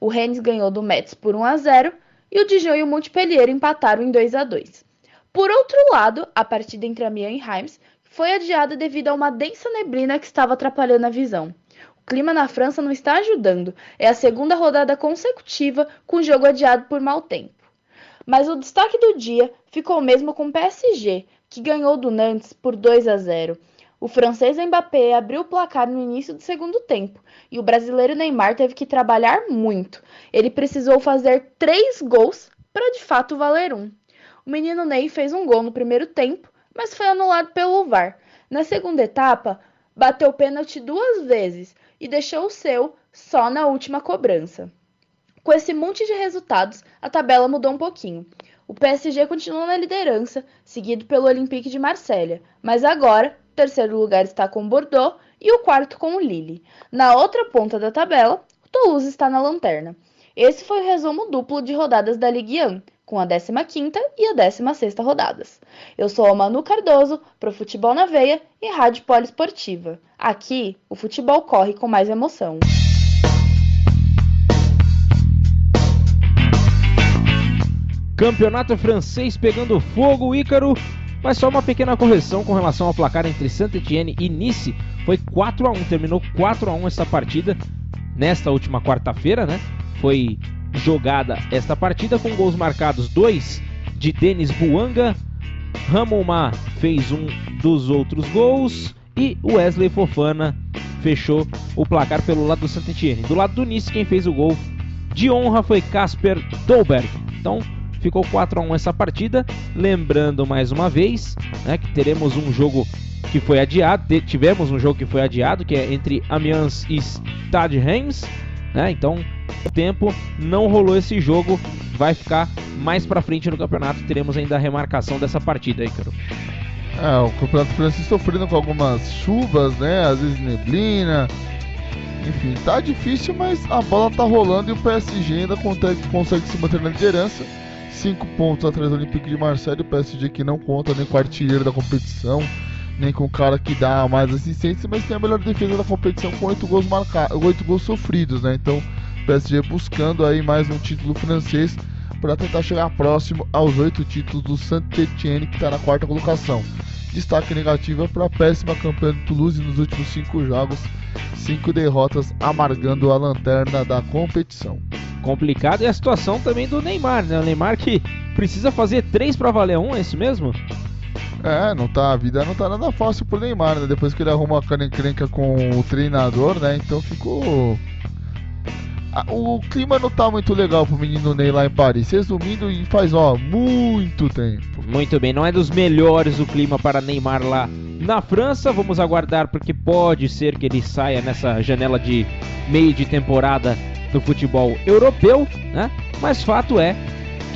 O Rennes ganhou do Metz por 1 a 0 e o Dijon e o Montpellier empataram em 2 a 2. Por outro lado, a partida entre Amiens e Reims foi adiada devido a uma densa neblina que estava atrapalhando a visão. O clima na França não está ajudando. É a segunda rodada consecutiva com o jogo adiado por mau tempo. Mas o destaque do dia ficou mesmo com o PSG, que ganhou do Nantes por 2 a 0. O francês Mbappé abriu o placar no início do segundo tempo e o brasileiro Neymar teve que trabalhar muito. Ele precisou fazer três gols para de fato valer um. O menino Ney fez um gol no primeiro tempo, mas foi anulado pelo VAR. Na segunda etapa, bateu pênalti duas vezes e deixou o seu só na última cobrança. Com esse monte de resultados, a tabela mudou um pouquinho. O PSG continua na liderança, seguido pelo Olympique de Marselha, mas agora o terceiro lugar está com o Bordeaux e o quarto com o Lille. Na outra ponta da tabela, o Toulouse está na lanterna. Esse foi o resumo duplo de rodadas da Ligue 1, com a 15ª e a 16ª rodadas. Eu sou a Manu Cardoso, para o Futebol na Veia e Rádio Poliesportiva. Aqui, o futebol corre com mais emoção. Campeonato francês pegando fogo, Ícaro. Mas só uma pequena correção com relação ao placar entre Saint-Étienne e Nice. Foi 4 a 1 terminou 4 a 1 essa partida nesta última quarta-feira, né? Foi jogada esta partida com gols marcados, dois de Denis Buanga. Ramomá fez um dos outros gols e Wesley Fofana fechou o placar pelo lado do Saint-Etienne. Do lado do Nice, quem fez o gol de honra foi Casper Dolberg. Então, ficou 4 a 1 essa partida. Lembrando mais uma vez, né, que teremos um jogo que foi adiado, tivemos um jogo que foi adiado, que é entre Amiens e Stade Reims, né? Então, o tempo não rolou esse jogo, vai ficar mais para frente no campeonato, teremos ainda a remarcação dessa partida aí, Caro. É, o campeonato francês sofrendo com algumas chuvas, né? Às vezes neblina. Enfim, tá difícil, mas a bola tá rolando e o PSG ainda consegue, consegue se manter na liderança. 5 pontos atrás do Olympique de Marseille, o PSG que não conta nem com o artilheiro da competição, nem com o cara que dá mais assistência, mas tem a melhor defesa da competição com 8 gols marcados, 8 gols sofridos, né? Então, o PSG buscando aí mais um título francês para tentar chegar próximo aos 8 títulos do Saint-Etienne, que está na quarta colocação. Destaque negativo é para a péssima campanha do Toulouse nos últimos 5 jogos, 5 derrotas amargando a lanterna da competição. Complicado e a situação também do Neymar, né? O Neymar que precisa fazer 3 para valer um, é isso mesmo? É, não tá, a vida não tá nada fácil pro Neymar, né? Depois que ele arruma a encrenca com o treinador, né? Então ficou. O clima não tá muito legal pro menino Ney lá em Paris. Resumindo, e faz, ó, muito tempo. Muito bem, não é dos melhores o clima para Neymar lá na França. Vamos aguardar porque pode ser que ele saia nessa janela de meio de temporada do futebol europeu, né? Mas fato é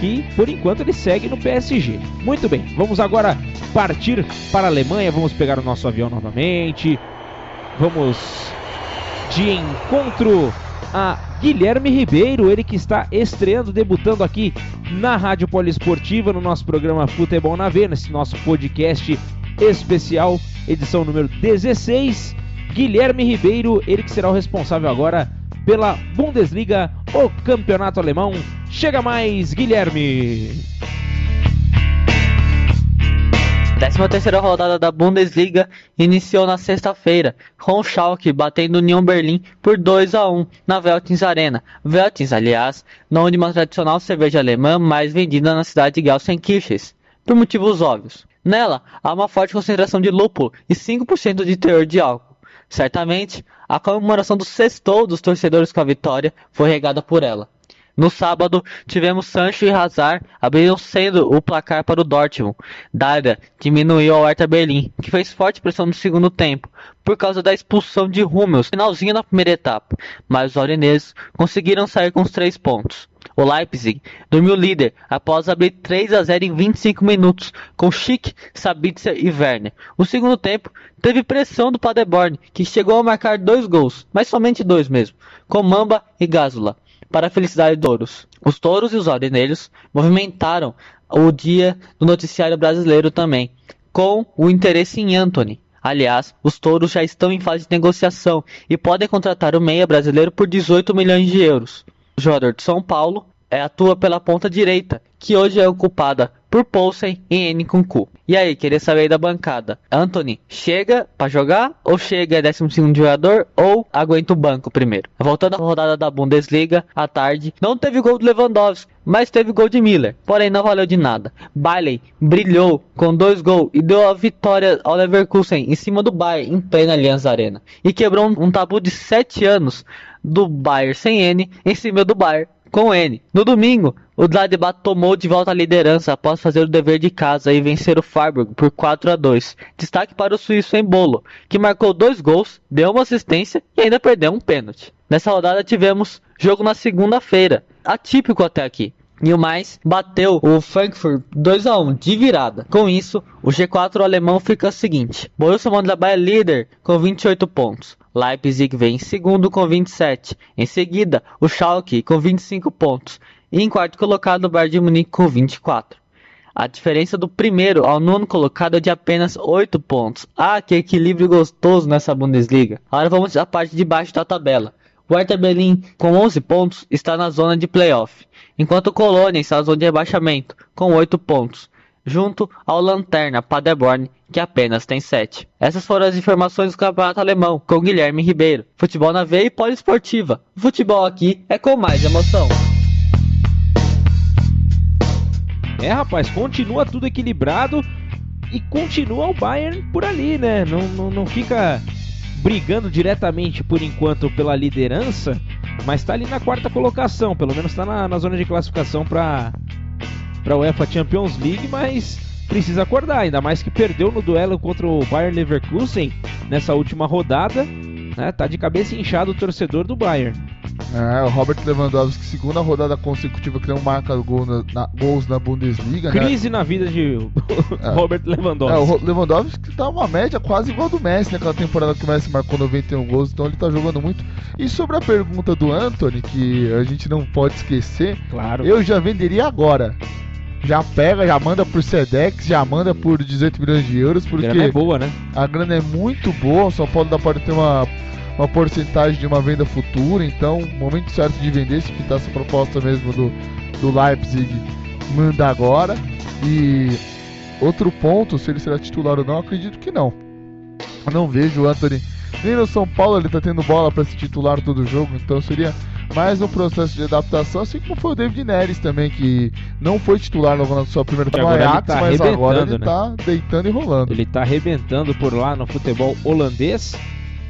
que por enquanto ele segue no PSG. Muito bem, vamos agora partir para a Alemanha, vamos pegar o nosso avião novamente. Vamos de encontro a Guilherme Ribeiro, ele que está estreando, debutando aqui na Rádio Poliesportiva, no nosso programa Futebol na Veia, nesse nosso podcast especial, edição número 16. Guilherme Ribeiro, ele que será o responsável agora pela Bundesliga, o campeonato alemão. Chega mais, Guilherme! 13 terceira rodada da Bundesliga iniciou na sexta-feira, com Schalke batendo Union Berlim por 2 a 1 na Veltins Arena. Veltins, aliás, nome de uma tradicional cerveja alemã mais vendida na cidade de Gelsenkirchen, por motivos óbvios. Nela, há uma forte concentração de lúpulo e 5% de teor de álcool. Certamente, a comemoração do sextou dos torcedores com a vitória foi regada por ela. No sábado, tivemos Sancho e Hazard abrindo sendo o placar para o Dortmund. Dada diminuiu ao Hertha Berlim, que fez forte pressão no segundo tempo, por causa da expulsão de Hummels, finalzinho na primeira etapa, mas os aureneses conseguiram sair com os três pontos. O Leipzig dormiu líder após abrir 3 a 0 em 25 minutos com Schick, Sabitzer e Werner. O segundo tempo teve pressão do Paderborn, que chegou a marcar dois gols, mas somente dois mesmo, com Mamba e Gazula para a felicidade de touros. Os touros e os aurinelhos movimentaram o dia do noticiário brasileiro também, com o interesse em Anthony. Aliás, os touros já estão em fase de negociação e podem contratar o meia brasileiro por 18 milhões de euros. Jogador de São Paulo atua pela ponta direita, que hoje é ocupada por Poulsen e Nkunku. E aí, queria saber aí da bancada. Anthony, chega para jogar ou chega é 12 jogador ou aguenta o banco primeiro? Voltando à rodada da Bundesliga, à tarde, não teve gol do Lewandowski, mas teve gol de Miller, porém não valeu de nada. Bailey brilhou com dois gols e deu a vitória ao Leverkusen em cima do Bayern em plena Allianz Arena e quebrou um, um tabu de 7 anos do Bayern sem N em cima do Bayern com N. No domingo, o Gladbach tomou de volta a liderança após fazer o dever de casa e vencer o Freiburg por 4 a 2. Destaque para o suíço Embolo, que marcou dois gols, deu uma assistência e ainda perdeu um pênalti. Nessa rodada tivemos jogo na segunda-feira, atípico até aqui. E o mais bateu o Frankfurt 2 a 1 de virada. Com isso, o G4 alemão fica o seguinte: Borussia Mönchengladbach é líder com 28 pontos. Leipzig vem em segundo com 27. Em seguida, o Schalke com 25 pontos. E em quarto colocado, o Bayern de Munique com 24. A diferença do primeiro ao nono colocado é de apenas 8 pontos. Ah, que equilíbrio gostoso nessa Bundesliga. Agora vamos à parte de baixo da tabela. O Hertha com 11 pontos, está na zona de playoff, enquanto o Colônia está na zona de rebaixamento, com 8 pontos, junto ao Lanterna Paderborn, que apenas tem 7. Essas foram as informações do Campeonato Alemão, com Guilherme Ribeiro. Futebol na veia e poliesportiva. O futebol aqui é com mais emoção. É, rapaz, continua tudo equilibrado e continua o Bayern por ali, né? Não, não, não fica brigando diretamente por enquanto pela liderança, mas tá ali na quarta colocação, pelo menos tá na, na zona de classificação para para UEFA Champions League, mas precisa acordar, ainda mais que perdeu no duelo contra o Bayern Leverkusen nessa última rodada, né? Tá de cabeça inchado o torcedor do Bayern. É, o Robert Lewandowski, segunda rodada consecutiva que não marca gol na, na, gols na Bundesliga, Crise né? na vida de É. Robert Lewandowski. É, o Lewandowski tá uma média quase igual do Messi naquela temporada que o Messi marcou 91 gols, então ele tá jogando muito. E sobre a pergunta do Anthony, que a gente não pode esquecer, Claro. eu já venderia agora. Já pega, já manda por Sedex, já manda por 18 milhões de euros, A porque grana é boa, né? a grana é muito boa. O São Paulo dá para ter uma, uma porcentagem de uma venda futura, então momento certo de vender, se pintar essa proposta mesmo do, do Leipzig, manda agora. E outro ponto, se ele será titular ou não, acredito que não. Eu não vejo o Anthony nem no São Paulo ele tá tendo bola para ser titular todo jogo, então seria mais um processo de adaptação, assim como foi o David Neres também, que não foi titular na sua primeira temporada no Ajax, tá mas agora ele né? tá deitando e rolando. Ele tá arrebentando por lá no futebol holandês.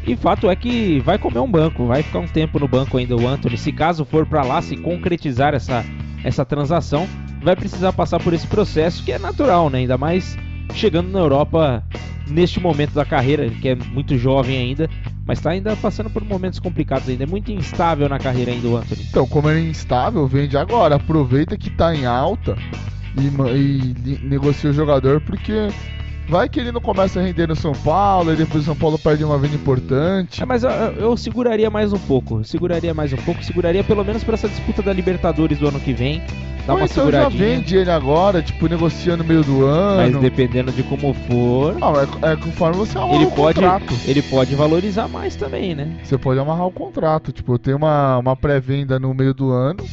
E fato é que vai comer um banco, vai ficar um tempo no banco ainda o Anthony. Se caso for pra lá, se concretizar essa, essa transação, vai precisar passar por esse processo que é natural, né? Ainda mais chegando na Europa neste momento da carreira, que é muito jovem ainda, mas tá ainda passando por momentos complicados ainda. É muito instável na carreira ainda o Anthony. Então, como é instável, vende agora. Aproveita que tá em alta e, e li- negocia o jogador, porque vai que ele não começa a render no São Paulo, e depois o São Paulo perde uma venda importante. É, mas eu, eu- eu seguraria mais um pouco, eu seguraria mais um pouco, seguraria pelo menos pra essa disputa da Libertadores do ano que vem. Dá Ou uma então já vende ele agora, tipo, negocia no meio do Mas ano. dependendo de como for, Não, é, é conforme você amarra ele o pode, contrato. ele pode valorizar mais também, né? Você pode amarrar o contrato. Tipo, tem uma, uma pré-venda no meio do ano.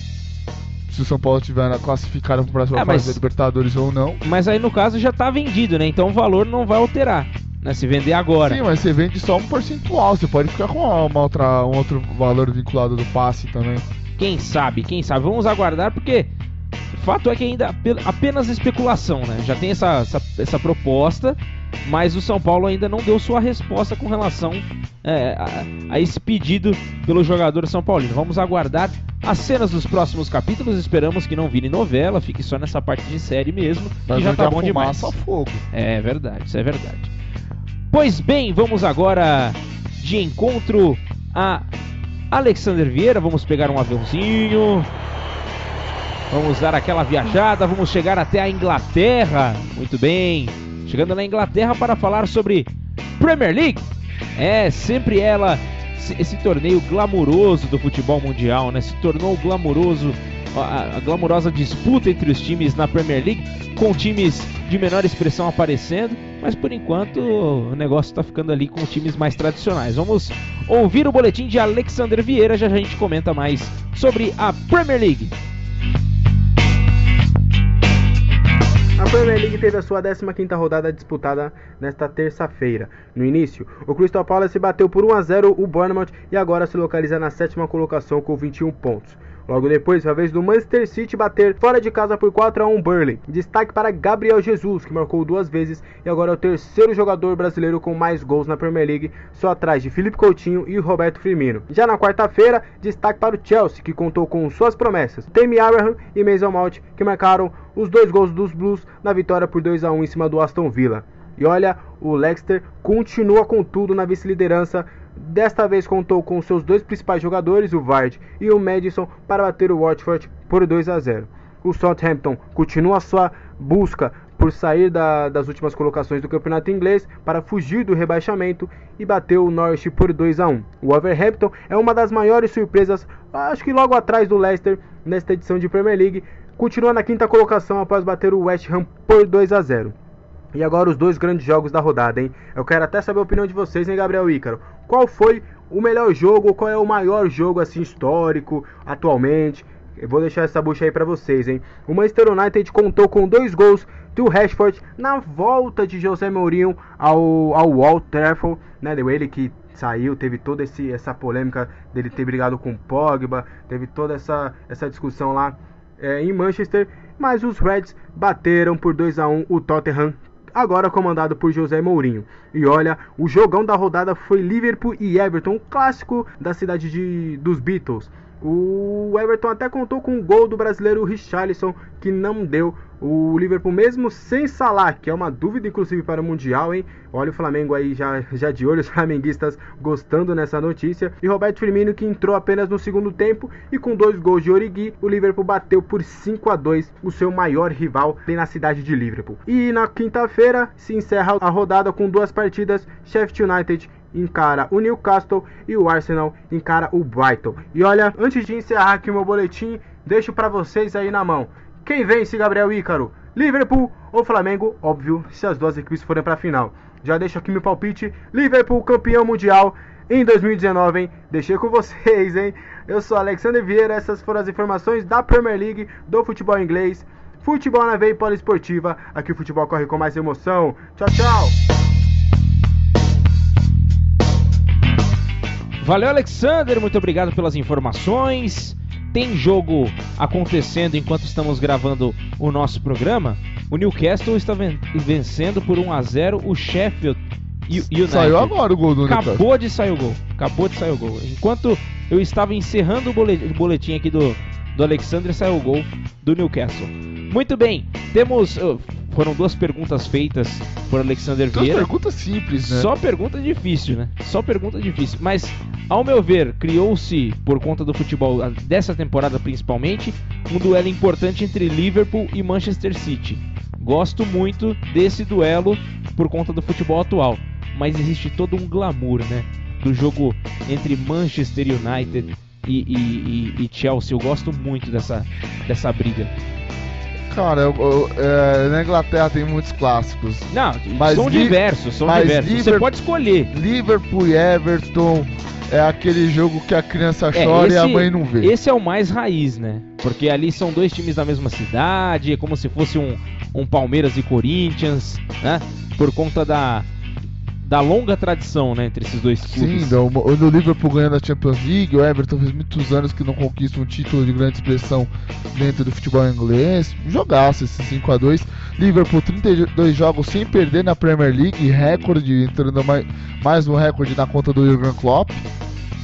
Se o São Paulo tiver classificado para a próxima É, mas- fase da Libertadores ou não. Mas aí no caso já tá vendido, né? Então o valor não vai alterar, né? Se vender agora. Sim, mas você vende só um percentual. Você pode ficar com uma outra, um outro valor vinculado do passe também. Quem sabe, quem sabe? Vamos aguardar porque o fato é que ainda ape- apenas especulação, né? Já tem essa, essa, essa proposta, mas o São Paulo ainda não deu sua resposta com relação é, a, a esse pedido pelo jogador São Paulino. Vamos aguardar as cenas dos próximos capítulos. Esperamos que não vire novela, fique só nessa parte de série mesmo, Mas que já tá bom demais. fogo. É verdade, isso é verdade. Pois bem, vamos agora de encontro a Alexander Vieira. Vamos pegar um aviãozinho. Vamos dar aquela viajada. Vamos chegar até a Inglaterra. Muito bem. Chegando na Inglaterra para falar sobre Premier League. É sempre ela, esse- torneio glamuroso do futebol mundial, né? Se tornou glamuroso a, a glamurosa disputa entre os times na Premier League, com times de menor expressão aparecendo, mas por enquanto o negócio está ficando ali com times mais tradicionais. Vamos ouvir o boletim de Alexander Vieira, já a gente comenta mais sobre a Premier League. A Premier League teve a sua 15ª rodada disputada nesta terça-feira. No início, o Crystal Palace bateu por 1 a 0 o Bournemouth e agora se localiza na sétima colocação com 21 pontos. Logo depois, a vez do Manchester City bater fora de casa por 4 a 1 Burnley. Destaque para Gabriel Jesus, que marcou duas vezes e agora é o terceiro jogador brasileiro com mais gols na Premier League, só atrás de Felipe Coutinho e Roberto Firmino. Já na quarta-feira, destaque para o Chelsea, que contou com suas promessas, Tammy Abraham e Mason Mount, que marcaram os dois gols dos Blues na vitória por 2 a 1 em cima do Aston Villa. E olha, o Leicester continua com tudo na vice-liderança. Desta vez contou com seus dois principais jogadores, o Vardy e o Madison, para bater o Watford por 2 a 0. O Southampton continua sua busca por sair da- das últimas colocações do campeonato inglês para fugir do rebaixamento e bateu o Norwich por 2 a 1. O Wolverhampton é uma das maiores surpresas, acho que logo atrás do Leicester nesta edição de Premier League, continua na quinta colocação após bater o West Ham por 2 a 0. E agora os dois grandes jogos da rodada, hein? Eu quero até saber a opinião de vocês, hein, Gabriel Ícaro? Qual foi o melhor jogo, qual é o maior jogo assim histórico atualmente? Eu vou deixar essa bucha aí pra vocês, hein? O Manchester United contou com dois gols do Rashford na volta de José Mourinho ao, ao Old Trafford, né? Deu ele que saiu, teve toda esse, essa polêmica dele ter brigado com o Pogba, teve toda essa, essa discussão lá é, em Manchester, mas os Reds bateram por 2 a 1 o Tottenham agora comandado por José Mourinho. E olha, o jogão da rodada foi Liverpool e Everton, um clássico da cidade de, dos Beatles. O Everton até contou com o gol do brasileiro Richarlison, que não deu. O Liverpool, mesmo sem Salah, que é uma dúvida inclusive para o Mundial, hein? Olha o Flamengo aí já, já de olho, os flamenguistas gostando nessa notícia. E Roberto Firmino, que entrou apenas no segundo tempo e com dois gols de Origi, o Liverpool bateu por 5 a 2 o seu maior rival na cidade de Liverpool. E na quinta-feira se encerra a rodada com duas partidas: Sheffield United encara o Newcastle e o Arsenal encara o Brighton. E olha, antes de encerrar aqui o meu boletim, deixo para vocês aí na mão. Quem vence, Gabriel Ícaro? Liverpool ou Flamengo? Óbvio, se as duas equipes forem para a final. Já deixo aqui meu palpite. Liverpool campeão mundial em 2019, hein? Deixei com vocês, hein? Eu sou Alexander Vieira, essas foram as informações da Premier League, do futebol inglês. Futebol na veia poliesportiva. Aqui o futebol corre com mais emoção. Tchau, tchau. Valeu, Alexander. Muito obrigado pelas informações. Tem jogo acontecendo enquanto estamos gravando o nosso programa. O Newcastle está vencendo por 1 a 0 o Sheffield United. Saiu agora o gol do Acabou Newcastle. de sair o gol. Acabou de sair o gol. Enquanto eu estava encerrando o boletim aqui do, do Alexander, saiu o gol do Newcastle. Muito bem, temos. Foram duas perguntas feitas por Alexander duas Vieira. perguntas simples, né? Só pergunta difícil, né? Só pergunta difícil. Mas, ao meu ver, criou-se, por conta do futebol dessa temporada principalmente, um duelo importante entre Liverpool e Manchester City. Gosto muito desse duelo por conta do futebol atual. Mas existe todo um glamour, né? Do jogo entre Manchester United e, e, e, e Chelsea. Eu gosto muito dessa, dessa briga. Cara, eu, eu, é, na Inglaterra tem muitos clássicos. Não, mas são diversos, são diversos. Liverpool, Você pode escolher. Liverpool e Everton é aquele jogo que a criança é, chora esse, e a mãe não vê. Esse é o mais raiz, né? Porque ali são dois times da mesma cidade, é como se fosse um, um Palmeiras e Corinthians, né? Por conta da, da longa tradição né, entre esses dois clubes. Sim, o Liverpool ganhando a Champions League, o Everton fez muitos anos que não conquista um título de grande expressão dentro do futebol inglês. Jogaço esse 5 a 2 Liverpool 32 jogos sem perder na Premier League, recorde, entrando mais, mais um recorde na conta do Jurgen Klopp.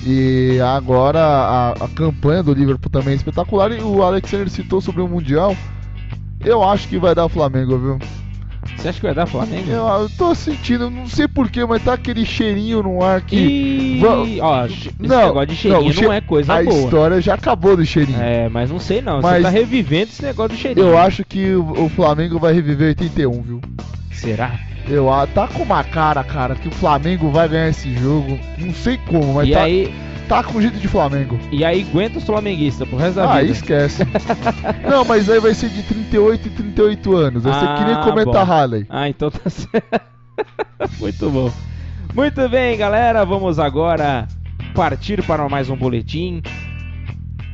E agora a, a campanha do Liverpool também é espetacular. E o Alexander citou sobre o Mundial. Eu acho que vai dar o Flamengo, viu? Você acha que vai dar Flamengo? Eu, eu tô sentindo, não sei porquê, mas tá aquele cheirinho no ar que. E... Ó, esse não, negócio de cheirinho não, não é coisa a boa. A história já acabou do cheirinho. É, mas não sei não. Mas Você tá revivendo esse negócio do cheirinho. Eu acho que o, o Flamengo vai reviver 81, viu? Será? Eu, tá com uma cara, cara, que o Flamengo vai ganhar esse jogo. Não sei como, mas e tá. Aí tá com jeito de Flamengo. E aí aguenta os flamenguistas pro resto da ah, vida. Ah, esquece. não, mas aí vai ser de 38 e 38 anos. Vai ser ah, que nem cometa Halley. Ah, então tá certo. Muito bom. Muito bem, galera. Vamos agora partir para mais um boletim.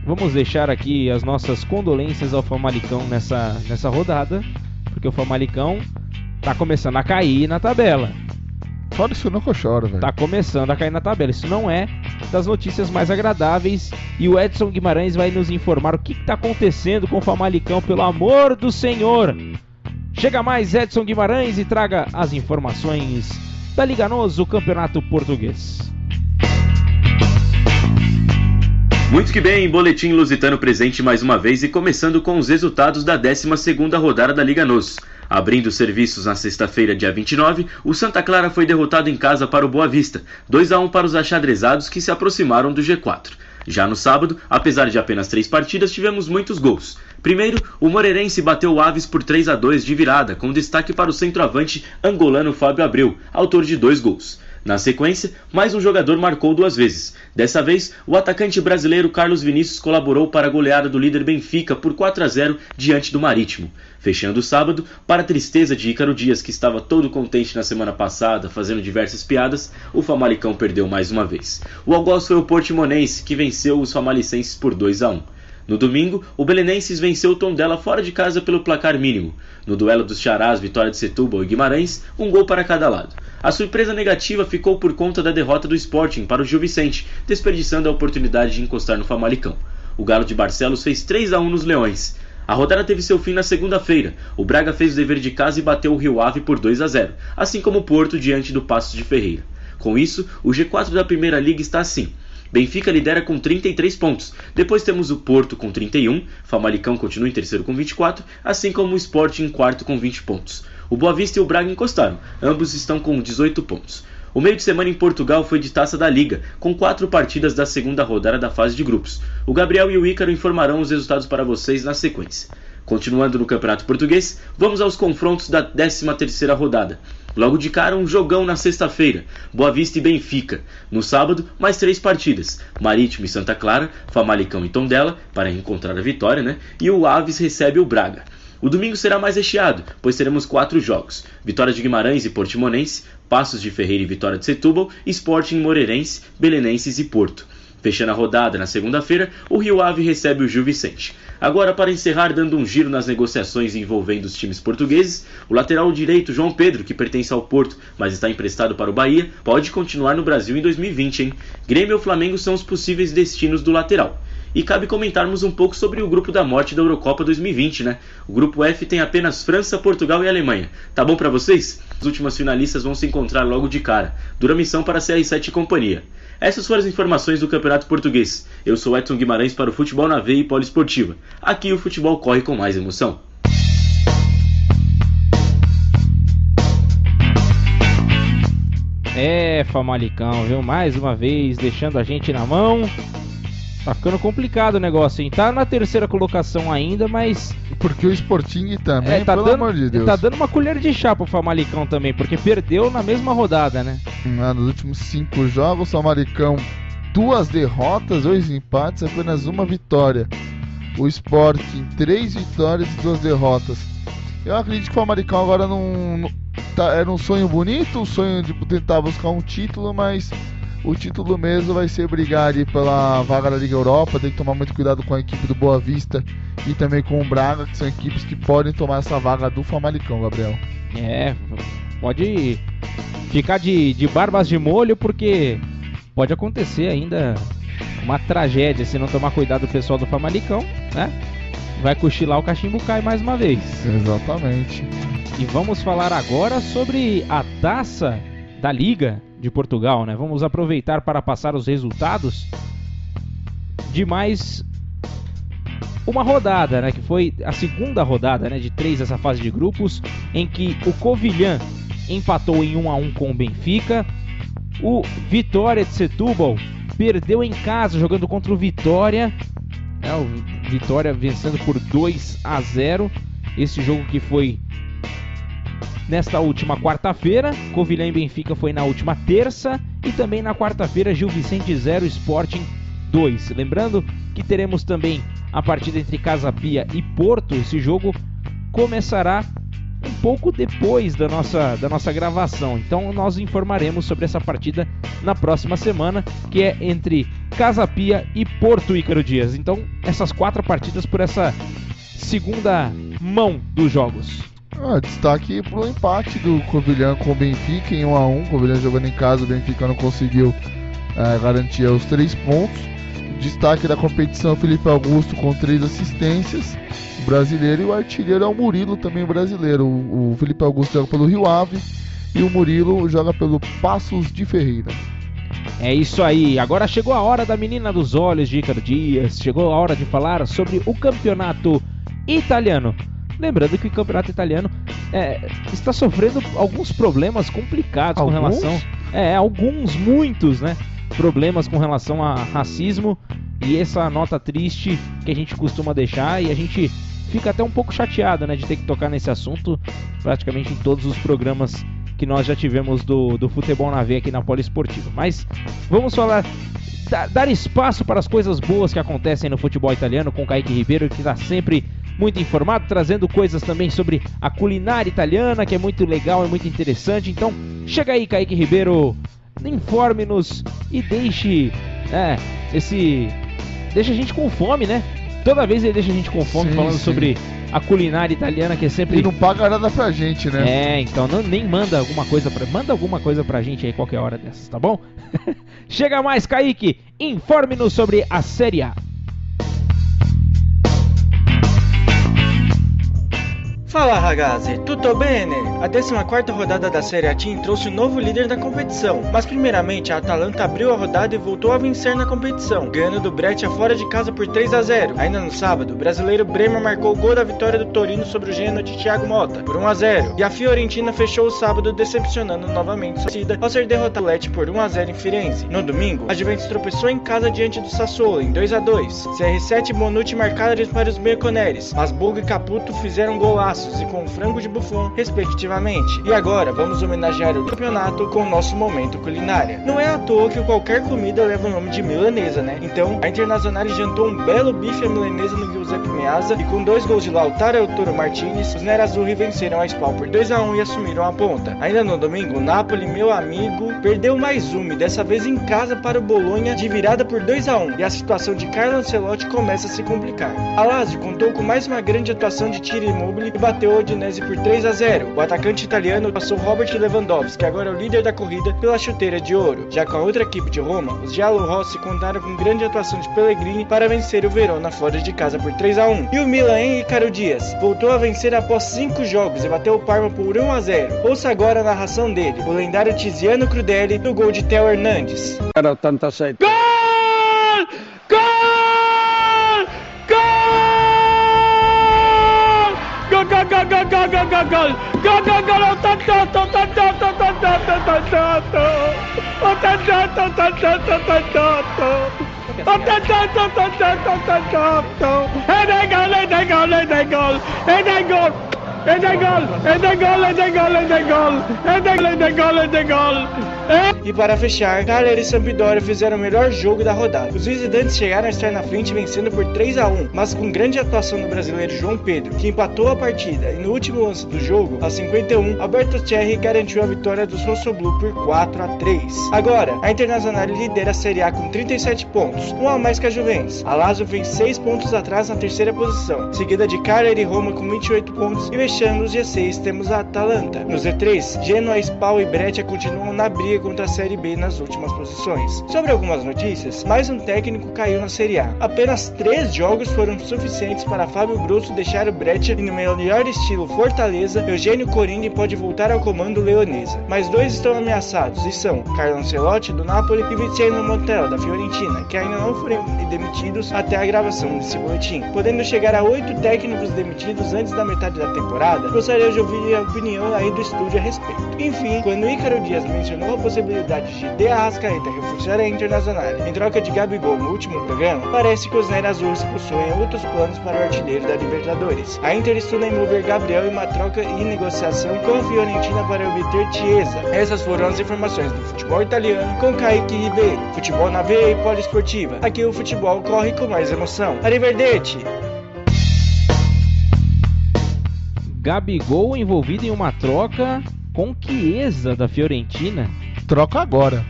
Vamos deixar aqui as nossas condolências ao Famalicão nessa, nessa rodada. Porque o Famalicão tá começando a cair na tabela. Fora isso não que eu choro, velho. Tá começando a cair na tabela. Isso não é das notícias mais agradáveis. E o Edson Guimarães vai nos informar o que está acontecendo com o Famalicão, pelo amor do Senhor. Chega mais Edson Guimarães e traga as informações da Liga Nos, o Campeonato Português. Muito que bem, Boletim Lusitano presente mais uma vez e começando com os resultados da 12ª rodada da Liga Nos. Abrindo serviços na sexta-feira, dia 29, o Santa Clara foi derrotado em casa para o Boa Vista, 2 a 1 para os achadrezados que se aproximaram do G4. Já no sábado, apesar de apenas três partidas, tivemos muitos gols. Primeiro, o Moreirense bateu o Aves por 3 a 2 de virada, com destaque para o centroavante angolano Fábio Abreu, autor de dois gols. Na sequência, mais um jogador marcou duas vezes. Dessa vez, o atacante brasileiro Carlos Vinícius colaborou para a goleada do líder Benfica por 4 a 0 diante do Marítimo. Fechando o sábado, para a tristeza de Ícaro Dias, que estava todo contente na semana passada, fazendo diversas piadas, o Famalicão perdeu mais uma vez. O algoz foi o Portimonense, que venceu os famalicenses por 2 a 1. No domingo, o Belenenses venceu o Tondela fora de casa pelo placar mínimo. No duelo dos Charás, Vitória de Setúbal e Guimarães, um gol para cada lado. A surpresa negativa ficou por conta da derrota do Sporting para o Gil Vicente, desperdiçando a oportunidade de encostar no Famalicão. O Galo de Barcelos fez 3 a 1 nos Leões. A rodada teve seu fim na segunda-feira. O Braga fez o dever de casa e bateu o Rio Ave por 2 a 0, assim como o Porto diante do Passos de Ferreira. Com isso, o G4 da Primeira Liga está assim: Benfica lidera com 33 pontos. Depois temos o Porto com 31, Famalicão continua em terceiro com 24, assim como o Sport em quarto com 20 pontos. O Boa Vista e o Braga encostaram, ambos estão com 18 pontos. O meio de semana em Portugal foi de taça da Liga, com quatro partidas da segunda rodada da fase de grupos. O Gabriel e o Ícaro informarão os resultados para vocês na sequência. Continuando no Campeonato Português, vamos aos confrontos da 13ª rodada. Logo de cara, um jogão na sexta-feira, Boa Vista e Benfica. No sábado, mais três partidas, Marítimo e Santa Clara, Famalicão e Tondela, para encontrar a vitória, né? E o Aves recebe o Braga. O domingo será mais recheado, pois teremos quatro jogos: Vitória de Guimarães e Portimonense, Passos de Ferreira e Vitória de Setúbal, Sporting Moreirense, Belenenses e Porto. Fechando a rodada na segunda-feira, o Rio Ave recebe o Gil Vicente. Agora, para encerrar, dando um giro nas negociações envolvendo os times portugueses, o lateral direito João Pedro, que pertence ao Porto, mas está emprestado para o Bahia, pode continuar no Brasil em 2020, hein? Grêmio ou Flamengo são os possíveis destinos do lateral. E cabe comentarmos um pouco sobre o grupo da morte da Eurocopa 2020, né? O grupo F tem apenas França, Portugal e Alemanha. Tá bom para vocês? As últimas finalistas vão se encontrar logo de cara. Dura missão para a CR7 e companhia. Essas foram as informações do Campeonato Português. Eu sou Edson Guimarães para o Futebol na Veia e Poliesportiva. Aqui o futebol corre com mais emoção. É, Famalicão, viu? Mais uma vez deixando a gente na mão. Tá ficando complicado o negócio, hein? Tá na terceira colocação ainda, mas. Porque o Sporting também, é, tá pelo dando, amor de Deus. Tá dando uma colher de chá pro Famalicão também, porque perdeu na mesma rodada, né? Ah, nos últimos cinco jogos, o Famalicão, duas derrotas, dois empates, apenas uma vitória. O Sporting, três vitórias e duas derrotas. Eu acredito que o Famalicão agora não. não tá, era um sonho bonito, um sonho de tentar buscar um título, mas o título mesmo vai ser brigar ali pela vaga da Liga Europa. Tem que tomar muito cuidado com a equipe do Boa Vista e também com o Braga, que são equipes que podem tomar essa vaga do Famalicão, Gabriel. É, pode ficar de, de barbas de molho, porque pode acontecer ainda uma tragédia se não tomar cuidado o pessoal do Famalicão, né? Vai cochilar o cachimbo cai mais uma vez. Exatamente. E vamos falar agora sobre a taça da Liga de Portugal, né? Vamos aproveitar para passar os resultados de mais uma rodada, né? Que foi a segunda rodada, né? De três dessa fase de grupos, em que o Covilhã empatou em 1 a 1 com o Benfica, o Vitória de Setúbal perdeu em casa jogando contra o Vitória, né? o Vitória vencendo por 2 a 0. Esse jogo que foi nesta última quarta-feira. Covilhã e Benfica foi na última terça. E também na quarta-feira, Gil Vicente 0, Sporting 2. Lembrando que teremos também a partida entre Casa Pia e Porto. Esse jogo começará um pouco depois da nossa, da nossa gravação. Então nós informaremos sobre essa partida na próxima semana, que é entre Casa Pia e Porto Ícaro Dias. Então, essas quatro partidas por essa segunda mão dos jogos. Ah, destaque pro empate do Covilhã com o Benfica em 1x1. O Covilhã jogando em casa, o Benfica não conseguiu é, garantir os três pontos. Destaque da competição Felipe Augusto com três assistências, brasileiro, e o artilheiro é o Murilo, também brasileiro. O, o Felipe Augusto joga pelo Rio Ave e o Murilo joga pelo Passos de Ferreira. É isso aí, agora chegou a hora da menina dos olhos de Dias, chegou a hora de falar sobre o campeonato italiano. Lembrando que o campeonato italiano é, está sofrendo alguns problemas complicados Alguns? com relação. É, alguns, muitos, né? Problemas com relação a racismo e essa nota triste que a gente costuma deixar e a gente fica até um pouco chateado, né, de ter que tocar nesse assunto praticamente em todos os programas que nós já tivemos do, do futebol na veia aqui na Poliesportiva. Mas vamos falar da- dar espaço para as coisas boas que acontecem no futebol italiano com o Kaique Ribeiro, que está sempre muito informado, trazendo coisas também sobre a culinária italiana, que é muito legal e muito interessante. Então, chega aí, Kaique Ribeiro, informe-nos e deixe é, esse. Deixa a gente com fome, né? Toda vez ele deixa a gente com fome Sim, falando sim. sobre a culinária italiana, que é sempre. E não paga nada pra gente, né? É, então não, nem manda alguma coisa pra. Manda alguma coisa pra gente aí qualquer hora dessas, tá bom? Chega mais, Kaique! Informe-nos sobre a Série A. Fala ragazzi, tutto bene? A 14ª rodada da Série A Team trouxe um novo líder da competição, mas primeiramente a Atalanta abriu a rodada e voltou a vencer na competição, ganhando do Breccia fora de casa por 3 a 0. Ainda no sábado, o brasileiro Bremer marcou o gol da vitória do Torino sobre o Genoa de Thiago Mota, por 1 a 0. E a Fiorentina fechou o sábado decepcionando novamente sua torcida ao ser derrotada Lecce por 1 a 0 em Firenze. No domingo, a Juventus tropeçou em casa diante do Sassuolo em 2 a 2. CR7 e Bonucci marcaram para os Merconeres, mas Bogo e Caputo fizeram golaços e com frango de Buffon, respectivamente. E agora vamos homenagear o campeonato com o nosso momento culinária. Não é à toa que qualquer comida leva o nome de milanesa, né? Então, a Internacional jantou um belo bife à milanesa no Giuseppe Meazza e com dois gols de Lautaro e Toro Martinez, os Nerazzurri venceram a Spal por 2 a 1 e assumiram a ponta. Ainda no domingo, o Napoli, meu amigo, perdeu mais uma e dessa vez em casa para o Bolonha de virada por 2 a 1 e a situação de Carlo Ancelotti começa a se complicar. A Lazio contou com mais uma grande atuação de Thierry Immobile e bateu o Udinese por 3 a 0. O atacante italiano passou Robert Lewandowski, que agora é o líder da corrida pela chuteira de ouro. Já com a outra equipe de Roma, os Giallo Rossi contaram com grande atuação de Pellegrini para vencer o Verona fora de casa por 3 a 1. E o Milan em Icaro Dias voltou a vencer após 5 jogos e bateu o Parma por 1 a 0. Ouça agora a narração dele, o lendário Tiziano Crudeli, no gol de Theo Hernandes. Era 87. Gol, gol. And they go, and they go, and they go, and they go. Ed è gol, ed è gol, ed è gol, ed è gol. Ed è gol, ed è gol, ed è gol. E para fechar, Cagliari e Sampdoria fizeram o melhor jogo da rodada. Os visitantes chegaram a estar na frente vencendo por 3 a 1, mas com grande atuação do brasileiro João Pedro, que empatou a partida. E no último lance do jogo, aos 51, Alberto Cherry garantiu a vitória dos Rossoblu por 4 a 3. Agora, a Internacional lidera a Série A com 37 pontos, um a mais que a Juventus. A Lazio vem 6 pontos atrás na terceira posição, seguida de Cagliari e Roma com 28 pontos e fechando os G6 temos a Atalanta. No Z3, Genoa, Spal e Breccia continuam na briga contra a Série B nas últimas posições. Sobre algumas notícias, mais um técnico caiu na Série A. Apenas três jogos foram suficientes para Fábio Grosso deixar o Breccia e no melhor estilo Fortaleza, Eugênio Corini pode voltar ao comando leonesa. Mas dois estão ameaçados e são Carlo Ancelotti do Napoli e Vincenzo Montella da Fiorentina, que ainda não foram demitidos até a gravação desse boletim, podendo chegar a oito técnicos demitidos antes da metade da temporada. Gostaria de ouvir a opinião aí do estúdio a respeito. Enfim, quando Ícaro Dias mencionou a possibilidade de De Arrascaeta reforçar a Internacional em troca de Gabigol no último programa, parece que os Nerazzurros possuem outros planos para o artilheiro da Libertadores. A Inter estuda envolver Gabriel em uma troca e negociação com a Fiorentina para obter Chiesa. Essas foram as informações do futebol italiano com Kaique Ribeiro. Futebol na veia e poliesportiva. Aqui o futebol corre com mais emoção. Arrivederci! Gabigol envolvido em uma troca com Chiesa da Fiorentina. Troca agora.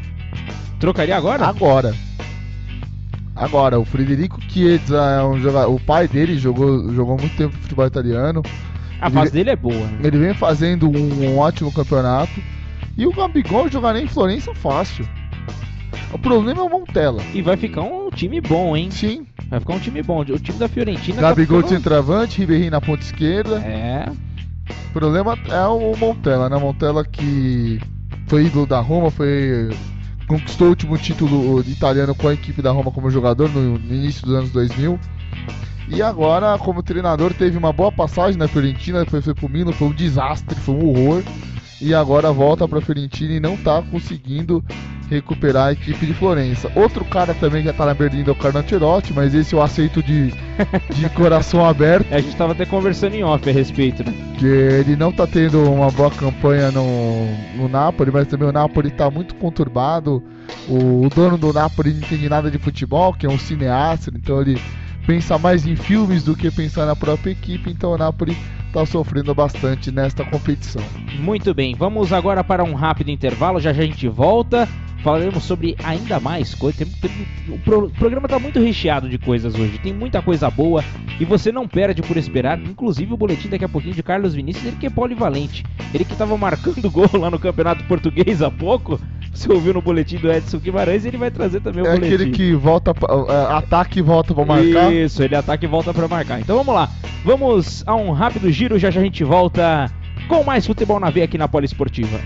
Trocaria agora? Agora. Agora, o Frederico Chiesa é um jogador. O pai dele jogou, jogou muito tempo no futebol italiano. A Ele fase dele é boa. né? Ele vem fazendo um, um ótimo campeonato. E o Gabigol jogaria em Florença fácil. O problema é o Montella. E vai ficar um time bom, hein? Sim. Vai ficar um time bom. O time da Fiorentina. Gabigol tá de ficando... centroavante, Ribeirinho na ponta esquerda. É. O problema é o Montella, né? Montella que foi ídolo da Roma, foi conquistou o último título italiano com a equipe da Roma como jogador no, no início dos anos 2000. E agora, como treinador, teve uma boa passagem na Fiorentina, depois foi pro Milan, foi um desastre, foi um horror. E agora volta pra Fiorentina e não tá conseguindo recuperar a equipe de Florença. Outro cara também que já tá na Berlim é o Carlo Ancelotti, mas esse eu aceito de, de coração aberto. A gente tava até conversando em off a respeito, né? que ele não tá tendo uma boa campanha no, no Napoli, mas também o Napoli tá muito conturbado. O, o dono do Napoli não entende nada de futebol, que é um cineasta, então ele pensa mais em filmes do que pensar na própria equipe, então o Napoli tá sofrendo bastante nesta competição. Muito bem, vamos agora para um rápido intervalo, já já a gente volta. Falaremos sobre ainda mais coisas. O pro- programa está muito recheado de coisas hoje. Tem muita coisa boa e você não perde por esperar. Inclusive o boletim daqui a pouquinho de Carlos Vinícius, ele que é polivalente. Ele que estava marcando gol lá no Campeonato Português há pouco, Você ouviu no boletim do Edson Guimarães, ele vai trazer também o É boletim. aquele que volta, pra- é, ataca e volta pra marcar. Isso, ele ataca e volta pra marcar. Então vamos lá. Vamos a um rápido giro, já já a gente volta com mais futebol na veia aqui na Poliesportiva.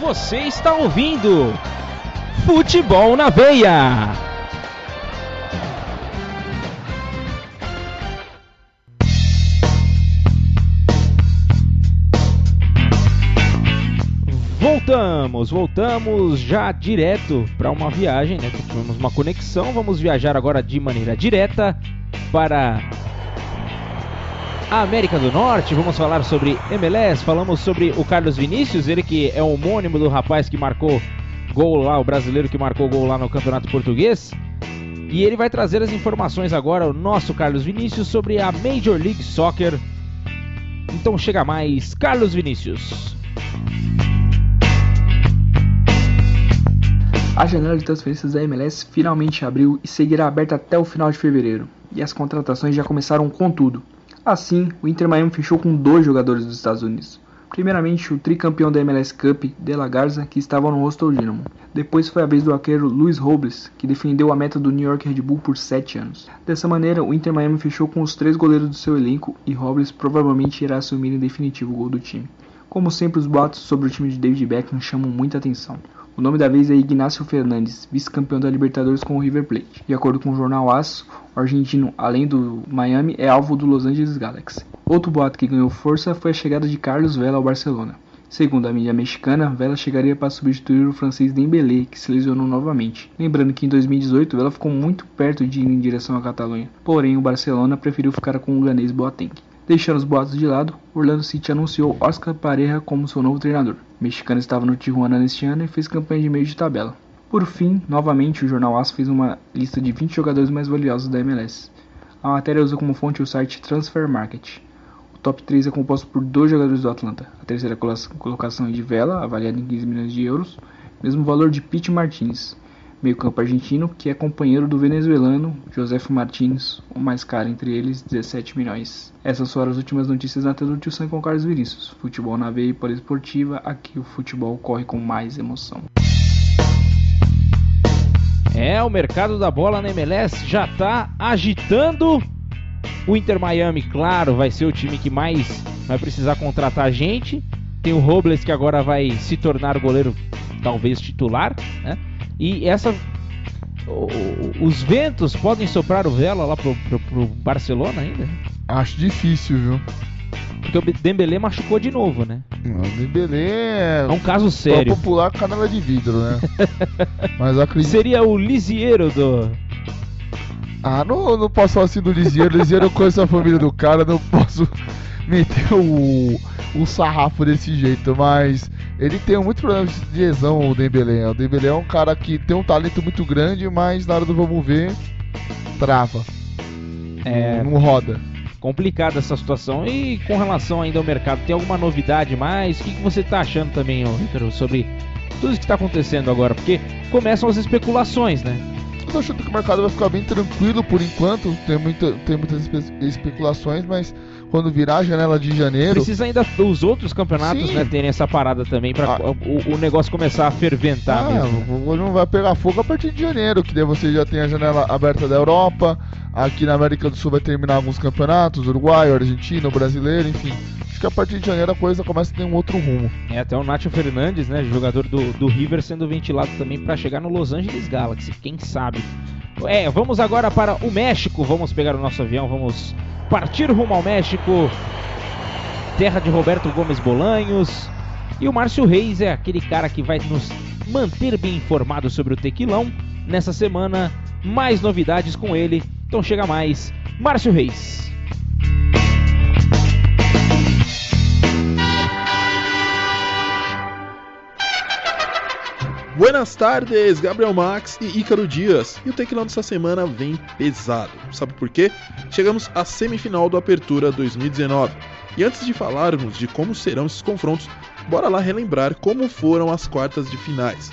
Você está ouvindo Futebol na Veia. Voltamos, voltamos já direto para uma viagem, né? Tivemos uma conexão, vamos viajar agora de maneira direta para a América do Norte. Vamos falar sobre MLS, falamos sobre o Carlos Vinícius, ele que é homônimo do rapaz que marcou gol lá, o brasileiro que marcou gol lá no Campeonato Português. E ele vai trazer as informações agora, o nosso Carlos Vinícius, sobre a Major League Soccer. Então chega mais, Carlos Vinícius. A janela de transferências da MLS finalmente abriu e seguirá aberta até o final de fevereiro, e as contratações já começaram com tudo. Assim, o Inter Miami fechou com dois jogadores dos Estados Unidos. Primeiramente, o tricampeão da MLS Cup, De La Garza, que estava no Rostov Dynamo. Depois foi a vez do arqueiro Luiz Robles, que defendeu a meta do New York Red Bull por 7 anos. Dessa maneira, o Inter Miami fechou com os três goleiros do seu elenco e Robles provavelmente irá assumir em definitivo o gol do time. Como sempre, os boatos sobre o time de David Beckham chamam muita atenção. O nome da vez é Ignacio Fernandes, vice-campeão da Libertadores com o River Plate. De acordo com o jornal AS, o argentino, além do Miami, é alvo do Los Angeles Galaxy. Outro boato que ganhou força foi a chegada de Carlos Vela ao Barcelona. Segundo a mídia mexicana, Vela chegaria para substituir o francês Dembélé, que se lesionou novamente. Lembrando que em 2018 Vela ficou muito perto de ir em direção à Catalunha, porém o Barcelona preferiu ficar com o ganês Boateng. Deixando os boatos de lado, Orlando City anunciou Oscar Pareja como seu novo treinador. O mexicano estava no Tijuana neste ano e fez campanha de meio de tabela. Por fim, novamente, o jornal AS fez uma lista de 20 jogadores mais valiosos da MLS. A matéria usa como fonte o site Transfer Market. O top 3 é composto por dois jogadores do Atlanta. A terceira colo- colocação é de Vela, avaliada em 15 milhões de euros, mesmo valor de Pete Martinez, meio-campo argentino, que é companheiro do venezuelano Josef Martins, o mais caro entre eles, 17 milhões. Essas foram as últimas notícias na tela do Tio Sam com Carlos Vinícius. Futebol na veia e poliesportiva, aqui o futebol corre com mais emoção. É, o mercado da bola na MLS já tá agitando. O Inter Miami, claro, vai ser o time que mais vai precisar contratar gente. Tem o Robles que agora vai se tornar o goleiro talvez titular, né? E essa os ventos podem soprar o Vela lá pro, pro- pro Barcelona ainda? Acho difícil, viu? Porque o Dembélé machucou de novo, né? Não, o é É um caso sério. Pra popular canela de vidro, né? Mas acredito. Seria o Lisieiro do. Ah, não, não posso falar assim do Lisieiro. Lisieiro eu conheço a família do cara, não posso meter o, o sarrafo desse jeito, mas ele tem muito problema de lesão, o Dembélé. O Dembélé é um cara que tem um talento muito grande, mas na hora do vamos ver, trava. É. Não roda. complicada essa situação. E com relação ainda ao mercado, tem alguma novidade mais? O que, que você está achando também, ô, Ícaro, sobre tudo isso que está acontecendo agora? Porque começam as especulações, né? Eu tô achando que o mercado vai ficar bem tranquilo por enquanto. Tem, muita, tem muitas espe- especulações, mas quando virar a janela de janeiro. Precisa ainda dos outros campeonatos, né, terem essa parada também para o, o negócio começar a ferventar Ah, mesmo. não vai pegar fogo a partir de janeiro, que daí você já tem a janela aberta da Europa. Aqui na América do Sul vai terminar alguns campeonatos, Uruguai, Argentina, brasileiro, enfim. Acho que a partir de janeiro a coisa começa a ter um outro rumo. É até o Nacho Fernandes, né, jogador do, do River, sendo ventilado também para chegar no Los Angeles Galaxy, quem sabe. É, vamos agora para o México, vamos pegar o nosso avião, vamos partir rumo ao México, terra de Roberto Gomes Bolanhos. E o Márcio Reis é aquele cara que vai nos manter bem informados sobre o tequilão. Nessa semana, mais novidades com ele, então chega mais, Márcio Reis. Buenas tardes, Gabriel Max e Ícaro Dias. E o Tequilão dessa semana vem pesado. Sabe por quê? Chegamos à semifinal do Apertura 2019. E antes de falarmos de como serão esses confrontos, bora lá relembrar como foram as quartas de finais.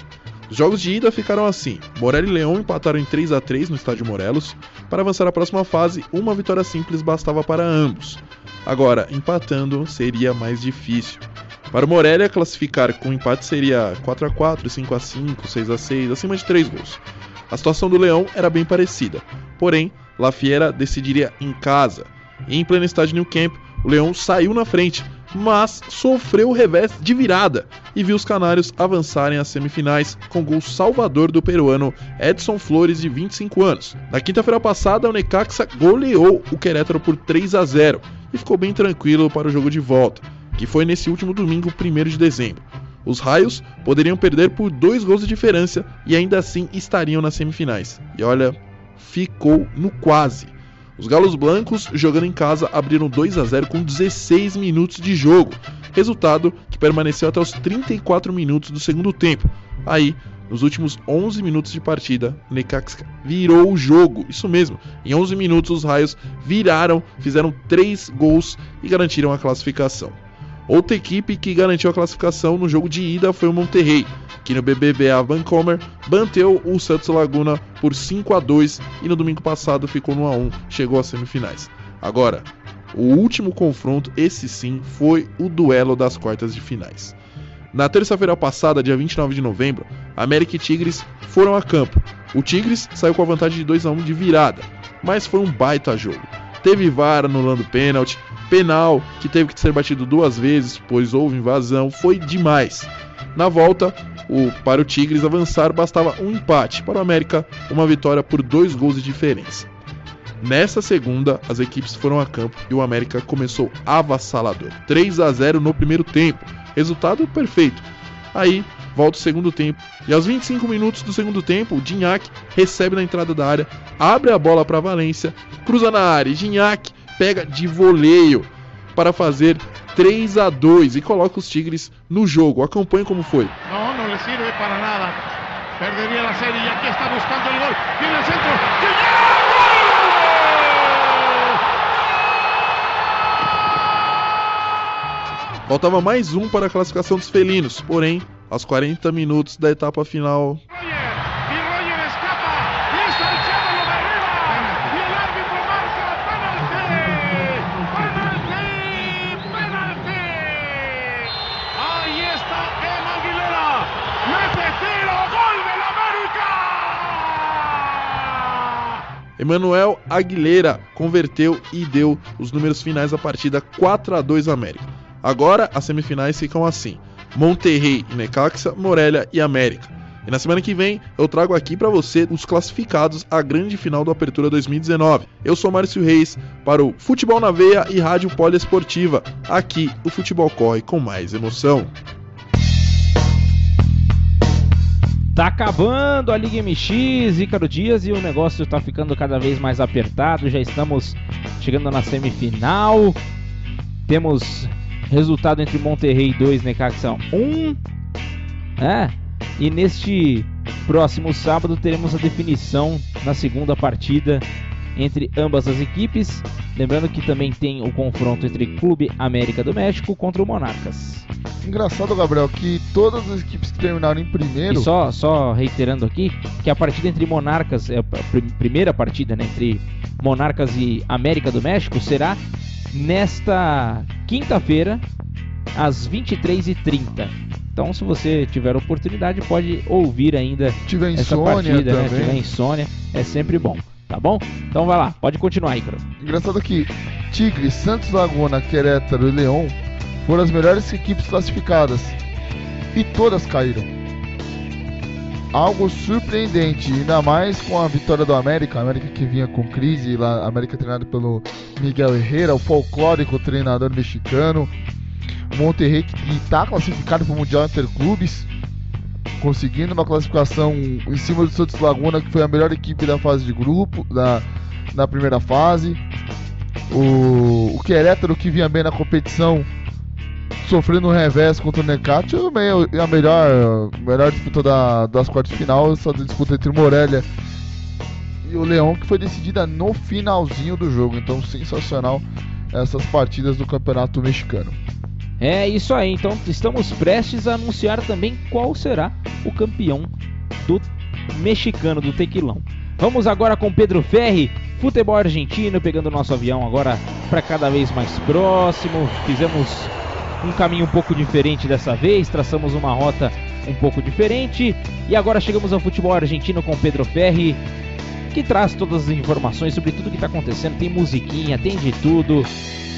Os jogos de ida ficaram assim: Morelli e Leão empataram em 3 a 3 no estádio Morelos. Para avançar à próxima fase, uma vitória simples bastava para ambos. Agora, empatando seria mais difícil. Para o Morelia, classificar com empate seria 4 a 4 5 a 5 6 a 6 acima de 3 gols. A situação do Leão era bem parecida, porém, La Fiera decidiria em casa. Em pleno estádio New Camp, o Leão saiu na frente, mas sofreu o revés de virada e viu os canários avançarem às semifinais com gol salvador do peruano Edson Flores, de 25 anos. Na quinta-feira passada, o Necaxa goleou o Querétaro por 3 a 0 e ficou bem tranquilo para o jogo de volta, que foi nesse último domingo, 1 de dezembro. Os raios poderiam perder por dois gols de diferença e ainda assim estariam nas semifinais. E olha, ficou no quase. Os Galos Blancos, jogando em casa, abriram 2 a 0 com 16 minutos de jogo, resultado que permaneceu até os 34 minutos do segundo tempo. Aí, nos últimos 11 minutos de partida, Necaxa virou o jogo. Isso mesmo, em 11 minutos os Raios viraram, fizeram 3 gols e garantiram a classificação. Outra equipe que garantiu a classificação no jogo de ida foi o Monterrey, que no BBVA Vancomer bateu o Santos Laguna por 5 a 2 e no domingo passado ficou no a 1, chegou às semifinais. Agora, o último confronto, esse sim, foi o duelo das quartas de finais. Na terça-feira passada, dia 29 de novembro, América e Tigres foram a campo. O Tigres saiu com a vantagem de 2 a 1 de virada, mas foi um baita jogo. Teve VAR anulando pênalti, penal que teve que ser batido duas vezes, pois houve invasão, foi demais. Na volta, o, para o Tigres avançar bastava um empate, para o América uma vitória por dois gols de diferença. Nessa segunda, as equipes foram a campo e o América começou avassalador, 3 a 0 no primeiro tempo, resultado perfeito. Aí volta o segundo tempo e aos 25 minutos do segundo tempo, o Dinhac recebe na entrada da área, abre a bola para Valência, cruza na área, e Dinhac pega de voleio para fazer 3 a 2 e coloca os Tigres no jogo. Acompanhe como foi. No, no le sirve para nada. Perdería la serie y aquí está buscando el gol. Viene el centro. Faltava mais um para a classificação dos felinos, porém, aos 40 minutos da etapa final. Emanuel Aguilera. Converteu e deu os números finais da partida 4 a 2 América. Agora as semifinais ficam assim: Monterrey e Necaxa, Morelia e América. E na semana que vem eu trago aqui para você os classificados à grande final do Apertura 2019. Eu sou Márcio Reis para o Futebol na Veia e Rádio Poliesportiva. Aqui o futebol corre com mais emoção. Tá acabando a Liga MX, Ícaro Dias, e o negócio tá ficando cada vez mais apertado. Já estamos chegando na semifinal. Temos resultado entre Monterrey 2 e Necaxa 1. É. E neste próximo sábado teremos a definição na segunda partida entre ambas as equipes. Lembrando que também tem o confronto entre Clube América do México contra o Monarcas. Engraçado, Gabriel, que todas as equipes que terminaram em primeiro. E só, só reiterando aqui que a partida entre Monarcas, é a pr- primeira partida né, entre Monarcas e América do México será nesta quinta-feira às 23h30. Então, se você tiver oportunidade, pode ouvir ainda Tiver essa partida, né? também. Tiver insônia, é sempre bom, tá bom? Então vai lá, pode continuar, Icaro. Engraçado que Tigre, Santos Laguna, Querétaro e Leão foram as melhores equipes classificadas. E todas caíram. Algo surpreendente, ainda mais com a vitória do América, América que vinha com crise, lá, América treinado pelo Miguel Herrera, o folclórico treinador mexicano. Monterrey que está classificado para o Mundial Interclubes, conseguindo uma classificação em cima do Santos Laguna, que foi a melhor equipe da fase de grupo, da, na primeira fase. O, o Querétaro que vinha bem na competição, sofrendo um revés contra o meio- é a melhor, melhor disputa da, das quartas de final, essa disputa entre o Morelia e o Leão, que foi decidida no finalzinho do jogo. Então, sensacional essas partidas do Campeonato Mexicano. É isso aí, então estamos prestes a anunciar também qual será o campeão do mexicano, do tequilão. Vamos agora com Pedro Ferri. futebol argentino, pegando nosso avião agora para cada vez mais próximo. Fizemos um caminho um pouco diferente dessa vez, traçamos uma rota um pouco diferente e agora chegamos ao futebol argentino com Pedro Ferri, que traz todas as informações sobre tudo que está acontecendo. Tem musiquinha, tem de tudo.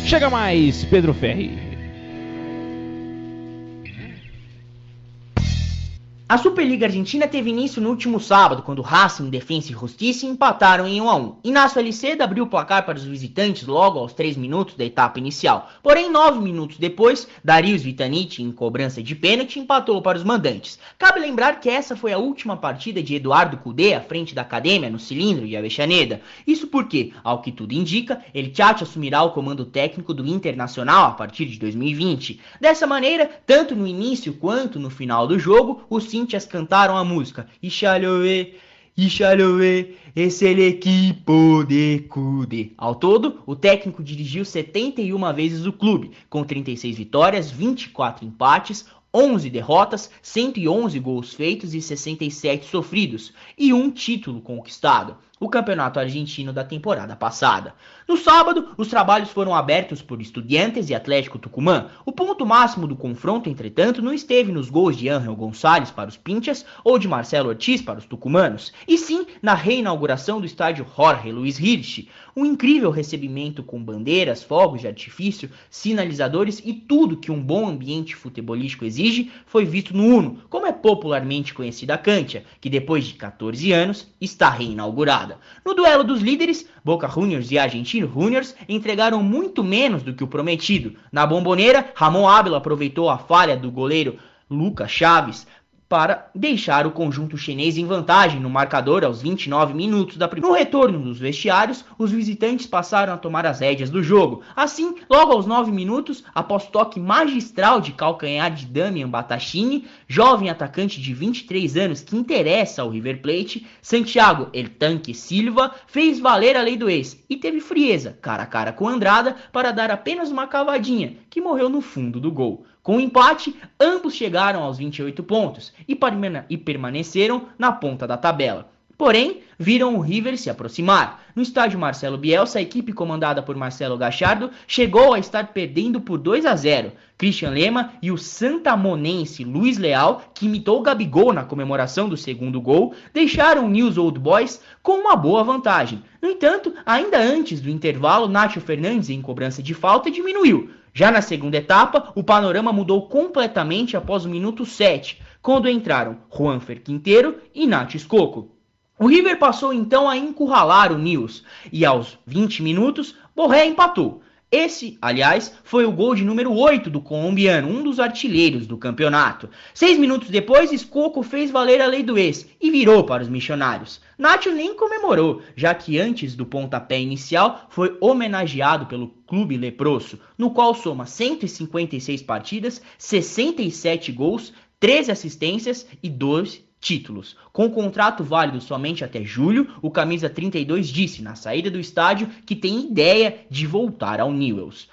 Chega mais, Pedro Ferri. A Superliga Argentina teve início no último sábado, quando Racing, Defensa e Justiça empataram em 1 a 1. Inácio LC abriu o placar para os visitantes logo aos 3 minutos da etapa inicial. Porém, 9 minutos depois, Darius Vitanite, em cobrança de pênalti, empatou para os mandantes. Cabe lembrar que essa foi a última partida de Eduardo Cudê à frente da academia no cilindro de Avexaneda. Isso porque, ao que tudo indica, ele Tchatch assumirá o comando técnico do Internacional a partir de 2020. Dessa maneira, tanto no início quanto no final do jogo, os Cintias cantaram a música Ixalhoe, Ixalhoe, esse é equipo de Cude. Ao todo, o técnico dirigiu 71 vezes o clube, com 36 vitórias, 24 empates, 11 derrotas, 111 gols feitos e 67 sofridos, e um título conquistado o campeonato argentino da temporada passada. No sábado, os trabalhos foram abertos por Estudiantes e Atlético Tucumã. O ponto máximo do confronto, entretanto, não esteve nos gols de Angel Gonçalves para os Pinchas ou de Marcelo Ortiz para os tucumanos, e sim na reinauguração do estádio Jorge Luiz Hirsch. Um incrível recebimento com bandeiras, fogos de artifício, sinalizadores e tudo que um bom ambiente futebolístico exige foi visto no Uno, como é popularmente conhecida a Cantia, que depois de 14 anos está reinaugurada. No duelo dos líderes, Boca Juniors e Argentino Juniors entregaram muito menos do que o prometido. Na bomboneira, Ramon Ábila aproveitou a falha do goleiro Lucas Chaves para deixar o conjunto chinês em vantagem no marcador aos 29 minutos da primeira. No retorno dos vestiários, os visitantes passaram a tomar as rédeas do jogo. Assim, logo aos 9 minutos, após toque magistral de calcanhar de Damian Batachini, jovem atacante de 23 anos que interessa ao River Plate, Santiago El Tanque Silva fez valer a lei do ex e teve frieza, cara a cara com Andrada, para dar apenas uma cavadinha, que morreu no fundo do gol. Com o empate, ambos chegaram aos 28 pontos e, permaneceram na ponta da tabela. Porém, viram o River se aproximar. No estádio Marcelo Bielsa, a equipe comandada por Marcelo Gachardo chegou a estar perdendo por 2 a 0. Christian Lema e o santamonense Luiz Leal, que imitou Gabigol na comemoração do segundo gol, deixaram o News Old Boys com uma boa vantagem. No entanto, ainda antes do intervalo, Nacho Fernandes, em cobrança de falta, diminuiu. Já na segunda etapa, o panorama mudou completamente após o minuto 7, quando entraram Juanfer Quinteiro e Nath Escoco. O River passou então a encurralar o News e aos 20 minutos, Borré empatou. Esse, aliás, foi o gol de número 8 do colombiano, um dos artilheiros do campeonato. Seis minutos depois, Escoco fez valer a lei do ex e virou para os missionários. Nacho nem comemorou, já que antes do pontapé inicial foi homenageado pelo clube leproso, no qual soma 156 partidas, 67 gols, 13 assistências e 2 títulos. Com contrato válido somente até julho, o camisa 32 disse na saída do estádio que tem ideia de voltar ao Newells.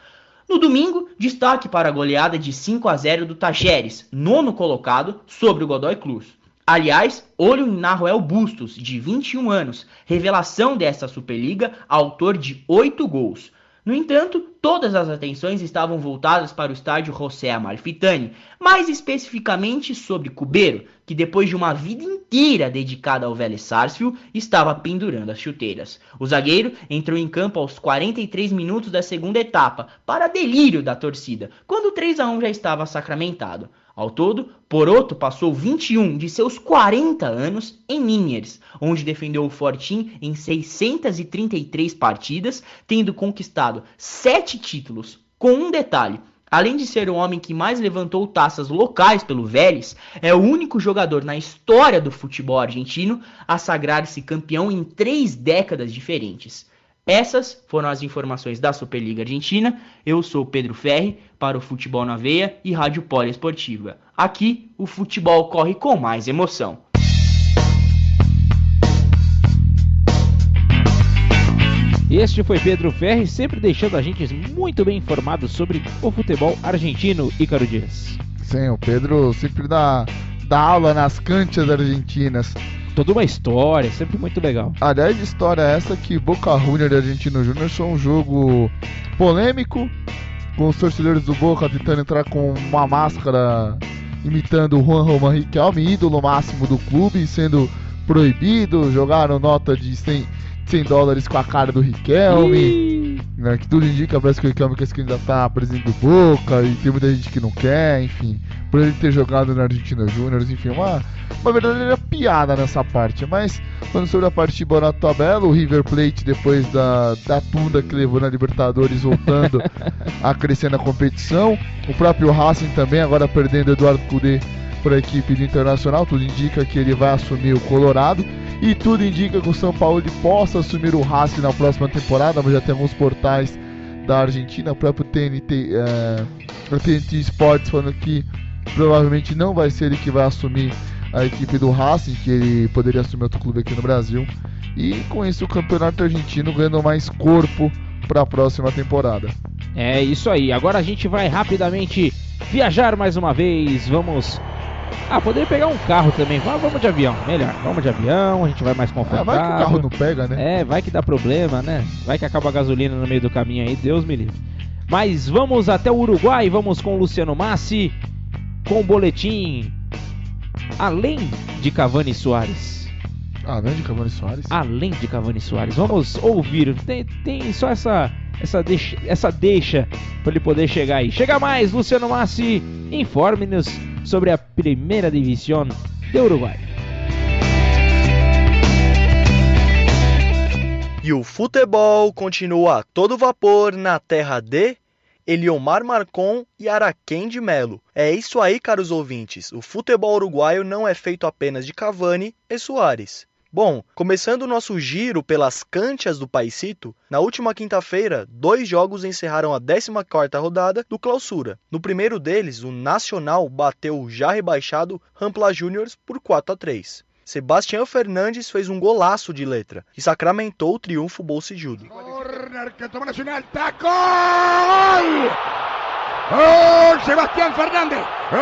No domingo, destaque para a goleada de 5 a 0 do Tajeres, nono colocado, sobre o Godoy Cruz. Aliás, olho em Naruel Bustos, de 21 anos, revelação desta Superliga, autor de 8 gols. No entanto, todas as atenções estavam voltadas para o estádio José Amalfitani, mais especificamente sobre Cubeiro, que depois de uma vida inteira dedicada ao Vélez Sarsfield, estava pendurando as chuteiras. O zagueiro entrou em campo aos 43 minutos da segunda etapa, para delírio da torcida, quando o 3 a 1 já estava sacramentado. Ao todo, Poroto passou 21 de seus 40 anos em Liniers, onde defendeu o Fortim em 633 partidas, tendo conquistado 7 títulos, com um detalhe. Além de ser o homem que mais levantou taças locais pelo Vélez, é o único jogador na história do futebol argentino a sagrar-se campeão em três décadas diferentes. Essas foram as informações da Superliga Argentina. Eu sou Pedro Ferri para o Futebol na Veia e Rádio Poliesportiva. Aqui o futebol corre com mais emoção. Este foi Pedro Ferri, sempre deixando a gente muito bem informado sobre o futebol argentino, Ícaro Dias. Sim, o Pedro sempre dá, dá aula nas canchas argentinas. Toda uma história, sempre muito legal. Aliás, história essa que Boca Juniors e Argentino Júnior foi um jogo polêmico, com os torcedores do Boca tentando entrar com uma máscara imitando o Juan Roman Riquelme, ídolo máximo do clube, sendo proibido, jogaram nota de 100, 100 dólares com a cara do Riquelme, né, que tudo indica, parece que o Riquelme quer se candidatar a presidente do Boca, e tem muita gente que não quer, enfim, por ele ter jogado na Argentina Júnior, enfim, uma, uma verdadeira piada nessa parte, mas falando sobre a parte boa na tabela, o River Plate, depois da, da tunda que levou na Libertadores, voltando a crescer na competição, o próprio Racing também, agora perdendo Eduardo Cudê para a equipe do Internacional, tudo indica que ele vai assumir o Colorado. E tudo indica que o São Paulo possa assumir o Racing na próxima temporada, mas já tem alguns portais da Argentina, o próprio TNT, o TNT Sports falando que provavelmente não vai ser ele que vai assumir a equipe do Racing, que ele poderia assumir outro clube aqui no Brasil. E com isso o campeonato argentino ganhando mais corpo para a próxima temporada. É isso aí. Agora a gente vai rapidamente viajar mais uma vez. Vamos ah, poderia pegar um carro também. Vamos de avião, melhor. Vamos de avião, a gente vai mais confortável. Ah, vai que o carro não pega, né? É, vai que dá problema, né? Vai que acaba a gasolina no meio do caminho aí, Deus me livre. Mas vamos até o Uruguai, vamos com o Luciano Massi, com o boletim Além de Cavani Soares. Além de Cavani Soares? Além de Cavani Soares. Vamos ouvir. Tem, tem só essa essa deixa, essa deixa para ele poder chegar aí. Chega mais, Luciano Massi, informe-nos sobre a primeira divisão do Uruguai. E o futebol continua a todo vapor na terra de Eliomar Marcon e Araquém de Melo. É isso aí, caros ouvintes. O futebol uruguaio não é feito apenas de Cavani e Soares. Bom, começando o nosso giro pelas canchas do Paisito, na última quinta-feira, dois jogos encerraram a 14ª rodada do Clausura. No primeiro deles, o Nacional bateu o já rebaixado Rampla Juniors por 4 a 3. Sebastião Fernandes fez um golaço de letra e sacramentou o triunfo bolsijudo. Corner que toma Nacional, tá gol! Gol, Sebastián Fernández! Gol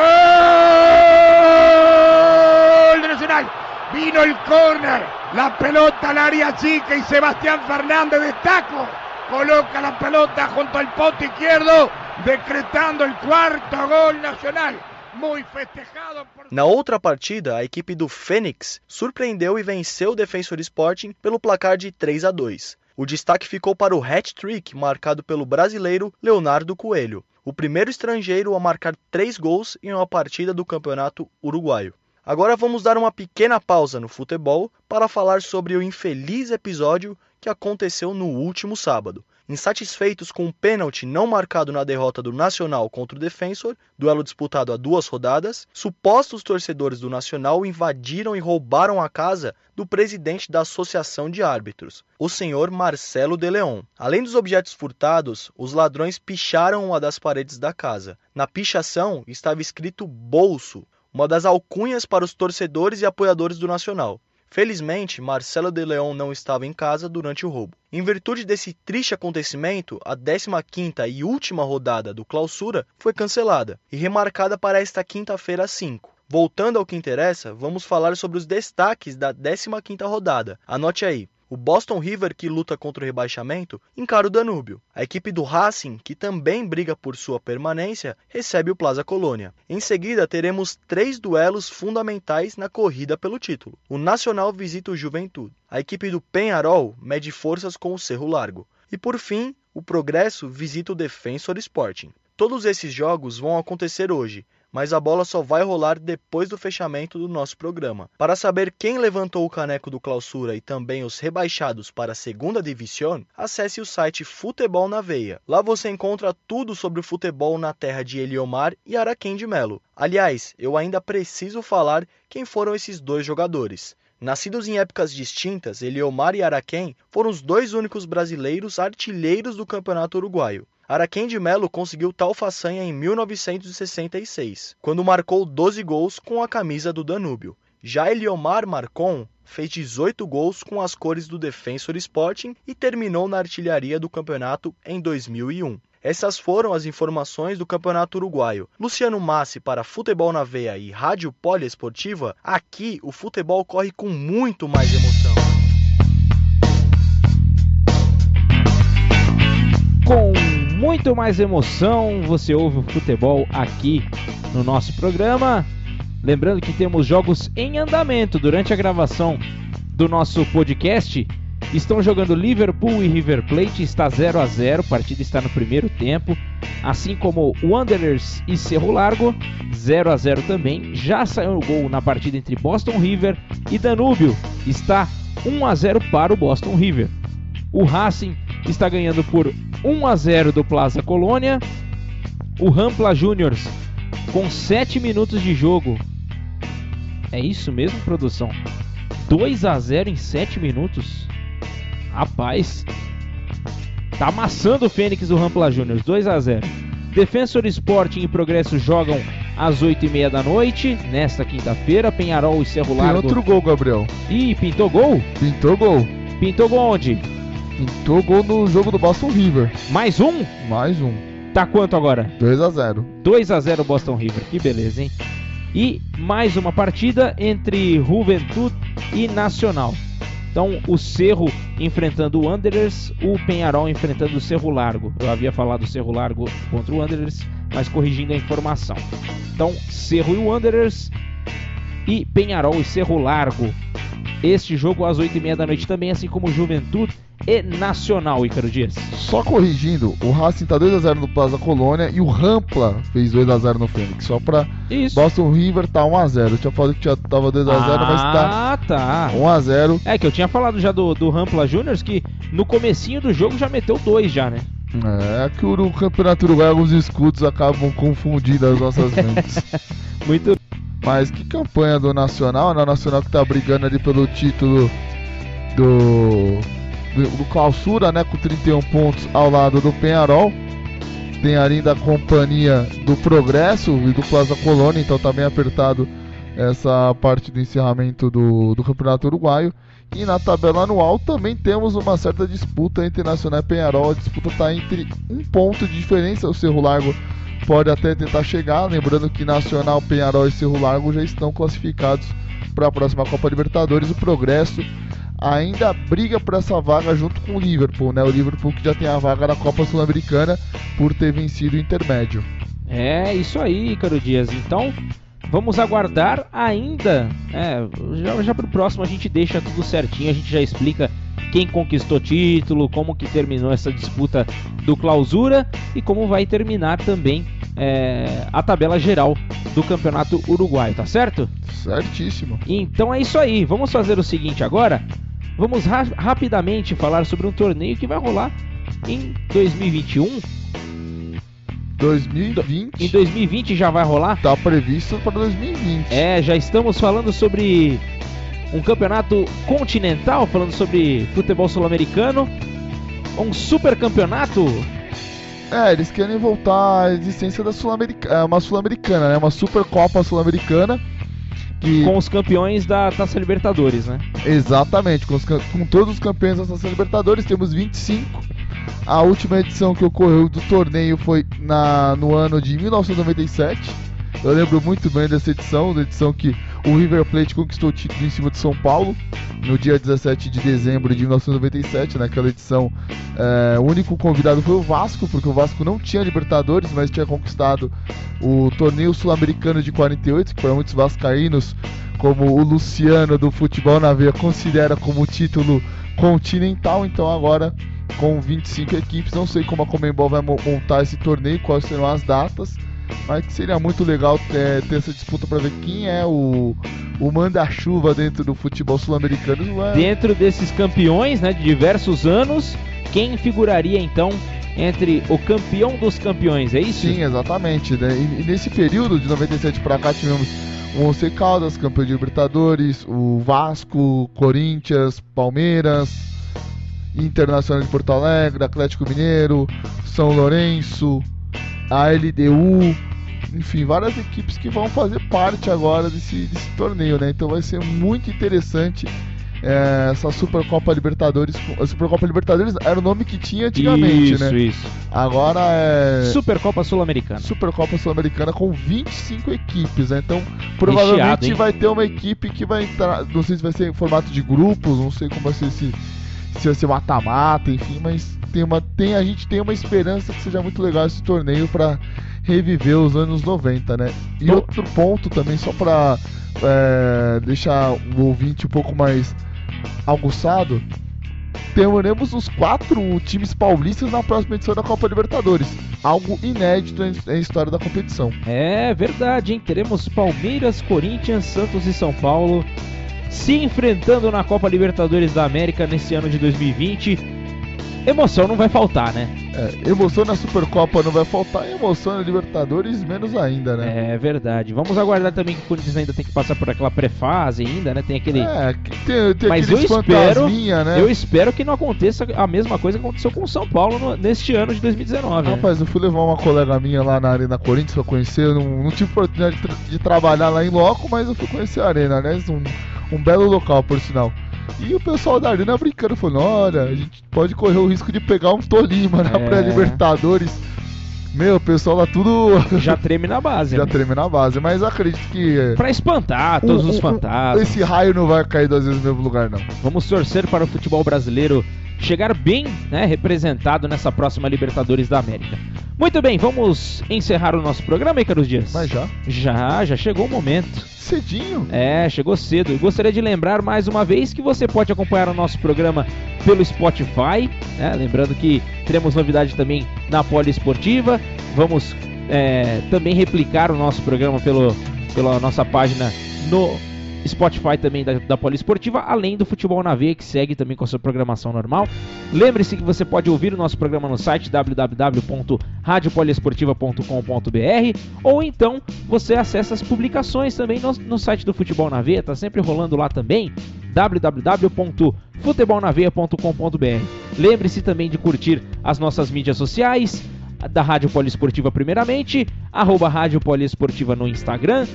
de Nacional! Vino el córner, la pelota al área chica y Sebastián Fernández de taco coloca la pelota junto al pote izquierdo, decretando el cuarto gol nacional. Na outra partida, a equipe do Fênix surpreendeu e venceu o Defensor Sporting pelo placar de 3 a 2. O destaque ficou para o hat-trick marcado pelo brasileiro Leonardo Coelho, o primeiro estrangeiro a marcar três gols em uma partida do Campeonato Uruguaio. Agora vamos dar uma pequena pausa no futebol para falar sobre o infeliz episódio que aconteceu no último sábado. Insatisfeitos com um pênalti não marcado na derrota do Nacional contra o Defensor, duelo disputado a duas rodadas, supostos torcedores do Nacional invadiram e roubaram a casa do presidente da Associação de Árbitros, o senhor Marcelo de Leon. Além dos objetos furtados, os ladrões picharam uma das paredes da casa. Na pichação estava escrito bolso, uma das alcunhas para os torcedores e apoiadores do Nacional. Felizmente, Marcelo de Leon não estava em casa durante o roubo. Em virtude desse triste acontecimento, a 15ª e última rodada do Clausura foi cancelada e remarcada para esta quinta-feira às 5. Voltando ao que interessa, vamos falar sobre os destaques da 15ª rodada. Anote aí. O Boston River, que luta contra o rebaixamento, encara o Danúbio. A equipe do Racing, que também briga por sua permanência, recebe o Plaza Colônia. Em seguida, teremos três duelos fundamentais na corrida pelo título. O Nacional visita o Juventude. A equipe do Penharol mede forças com o Cerro Largo. E por fim, o Progresso visita o Defensor Sporting. Todos esses jogos vão acontecer hoje, mas a bola só vai rolar depois do fechamento do nosso programa. Para saber quem levantou o caneco do Clausura e também os rebaixados para a segunda divisão, acesse o site Futebol na Veia. Lá você encontra tudo sobre o futebol na terra de Eliomar e Araquém de Melo. Aliás, eu ainda preciso falar quem foram esses dois jogadores. Nascidos em épocas distintas, Eliomar e Araquém foram os dois únicos brasileiros artilheiros do Campeonato Uruguaio. Araquém de Melo conseguiu tal façanha em 1966, quando marcou 12 gols com a camisa do Danúbio. Já Eliomar Marcon fez 18 gols com as cores do Defensor Sporting e terminou na artilharia do campeonato em 2001. Essas foram as informações do Campeonato Uruguaio. Luciano Massi para Futebol na Veia e Rádio Poliesportiva, aqui o futebol corre com muito mais emoção. Com muito mais emoção, você ouve o futebol aqui no nosso programa. Lembrando que temos jogos em andamento durante a gravação do nosso podcast. Estão jogando Liverpool e River Plate, está 0 a 0, a partida está no primeiro tempo, assim como Wanderers e Cerro Largo, 0 a 0 também. Já saiu o gol na partida entre Boston River e Danúbio, está 1 a 0 para o Boston River. O Racing está ganhando por 1 a 0 do Plaza Colônia. O Rampla Juniors com 7 minutos de jogo. É isso mesmo, produção? 2 a 0 em 7 minutos. Rapaz, tá amassando o Fênix do Rampla Juniors, 2 a 0. Defensor Sporting e Progresso jogam às 8h30 da noite, nesta quinta-feira. Penharol e Cerro Largo. Tem outro gol, Gabriel. Ih, pintou gol? Pintou gol. Pintou gol onde? Pintou gol no jogo do Boston River. Mais um? Mais um. Tá quanto agora? 2 a 0. 2 a 0 Boston River. Que beleza, hein? E mais uma partida entre Juventude e Nacional. Então, o Cerro enfrentando o Wanderers, o Penharol enfrentando o Cerro Largo. Eu havia falado o Cerro Largo contra o Wanderers, mas corrigindo a informação. Então, Cerro e Wanderers e Penharol e Cerro Largo. Este jogo às 8h30 da noite também, assim como Juventude e Nacional, Ícaro Dias. Só corrigindo, o Racing tá 2x0 no Plaza Colônia e o Rampla fez 2x0 no Fênix. Só pra Isso. Boston River tá 1x0. Eu tinha falado que tinha, tava 2x0, mas tá Ah, tá. 1x0. É que eu tinha falado já do, do Rampla Juniors que no comecinho do jogo já meteu dois já, né? É que o Campeonato Uruguai, alguns escudos acabam confundindo as nossas mentes. Muito. Mas que campanha do Nacional, né? O Nacional que tá brigando ali pelo título do, do, do né? Com 31 pontos ao lado do Penharol. Tem ainda a companhia do Progresso e do Plaza Colônia, então tá bem apertado essa parte do encerramento do, do Campeonato Uruguaio. E na tabela anual também temos uma certa disputa entre Nacional e Penharol. A disputa está entre um ponto de diferença. O Cerro Largo pode até tentar chegar. Lembrando que Nacional, Penharol e Cerro Largo já estão classificados para a próxima Copa Libertadores. O Progresso ainda briga por essa vaga junto com o Liverpool, né? O Liverpool que já tem a vaga na Copa Sul-Americana por ter vencido o intermédio. É isso aí, Ícaro Dias. Então, vamos aguardar ainda. É, já, já pro próximo a gente deixa tudo certinho, a gente já explica quem conquistou título, como que terminou essa disputa do clausura e como vai terminar também é, a tabela geral do campeonato uruguaio, tá certo? Certíssimo. Então é isso aí. Vamos fazer o seguinte agora. Vamos ra rapidamente falar sobre um torneio que vai rolar em 2021. 2020? Em 2020 já vai rolar? Tá previsto para 2020. É, já estamos falando sobre um campeonato continental, falando sobre futebol sul-americano. Um super campeonato. É, eles querem voltar à existência da Sul-Americana, uma Sul-Americana, né? Uma Supercopa Sul-Americana. Que... Com os campeões da Taça Libertadores, né? Exatamente, com, os, com todos os campeões da Taça Libertadores, temos 25. A última edição que ocorreu do torneio foi na, no ano de 1997. Eu lembro muito bem dessa edição, da edição que o River Plate conquistou o título em cima de São Paulo no dia 17 de dezembro de 1997. Naquela edição, é, o único convidado foi o Vasco, porque o Vasco não tinha Libertadores, mas tinha conquistado o torneio sul-americano de 48, que para muitos vascaínos, como o Luciano do futebol na veia, considera como título continental. Então agora com 25 equipes, não sei como a Comembol vai montar esse torneio, quais serão as datas mas que seria muito legal ter, ter essa disputa para ver quem é o, o manda-chuva dentro do futebol sul-americano. É... Dentro desses campeões, né, de diversos anos, quem figuraria então entre o campeão dos campeões, é isso? Sim, exatamente. Né? E, e nesse período de 97 para cá tivemos o Once Caldas, campeão de Libertadores, o Vasco, Corinthians, Palmeiras, Internacional de Porto Alegre, Atlético Mineiro, São Lourenço, a LDU, enfim, várias equipes que vão fazer parte agora desse, desse torneio, né? Então vai ser muito interessante é, essa Supercopa Libertadores. A Supercopa Libertadores era o nome que tinha antigamente, isso, né? isso. Agora é. Supercopa Sul-Americana. Supercopa Sul-Americana com 25 equipes, né? Então, provavelmente Recheado, vai ter uma equipe que vai entrar. Não sei se vai ser em formato de grupos, não sei como vai ser se, se vai ser mata-mata, enfim, mas tem uma, tem, a gente tem uma esperança que seja muito legal esse torneio para reviver os anos 90, né? E outro ponto também, só pra é, deixar o ouvinte um pouco mais aguçado, teremos os quatro times paulistas na próxima edição da Copa Libertadores. Algo inédito em- em história da competição. É verdade, hein? Teremos Palmeiras, Corinthians, Santos e São Paulo se enfrentando na Copa Libertadores da América nesse ano de 2020. Emoção não vai faltar, né? É, emoção na Supercopa não vai faltar, e emoção na Libertadores menos ainda, né? É verdade. Vamos aguardar também que o Corinthians ainda tem que passar por aquela pré-fase ainda, né? Tem aquele. É, tem, tem Mas eu espero, né? eu espero que não aconteça a mesma coisa que aconteceu com o São Paulo no- neste ano de 2019. né? Rapaz, eu fui levar uma colega minha lá na Arena Corinthians pra conhecer. Eu não, não tive oportunidade de, tra- de trabalhar lá em loco, mas eu fui conhecer a Arena, aliás, um, um belo local, por sinal. E o pessoal da Arena brincando, falando: olha, a gente pode correr o risco de pegar um Tolima na É. pré-Libertadores. Meu, o pessoal lá tudo. Já treme na base. Já né? treme na base, mas acredito que. Pra espantar todos o- os fantasmas. Esse raio não vai cair duas vezes no mesmo lugar, não. Vamos torcer para o futebol brasileiro chegar bem né, representado nessa próxima Libertadores da América. Muito bem, vamos encerrar o nosso programa, Ícaros Dias? Mas já? Já, já chegou o momento. Cedinho? É, chegou cedo. Gostaria de lembrar mais uma vez que você pode acompanhar o nosso programa pelo Spotify. né? Lembrando que teremos novidade também na Poliesportiva. Vamos é, também replicar o nosso programa pelo, pela nossa página no Spotify também da, da Poliesportiva, além do Futebol na Veia, que segue também com a sua programação normal. Lembre-se que você pode ouvir o nosso programa no site www.radiopoliesportiva.com.br ou então você acessa as publicações também no, no site do Futebol na Veia, tá sempre rolando lá também www.futebolnaveia.com.br. Lembre-se também de curtir as nossas mídias sociais, da Rádio Poliesportiva primeiramente, arroba Rádio Poliesportiva no Instagram,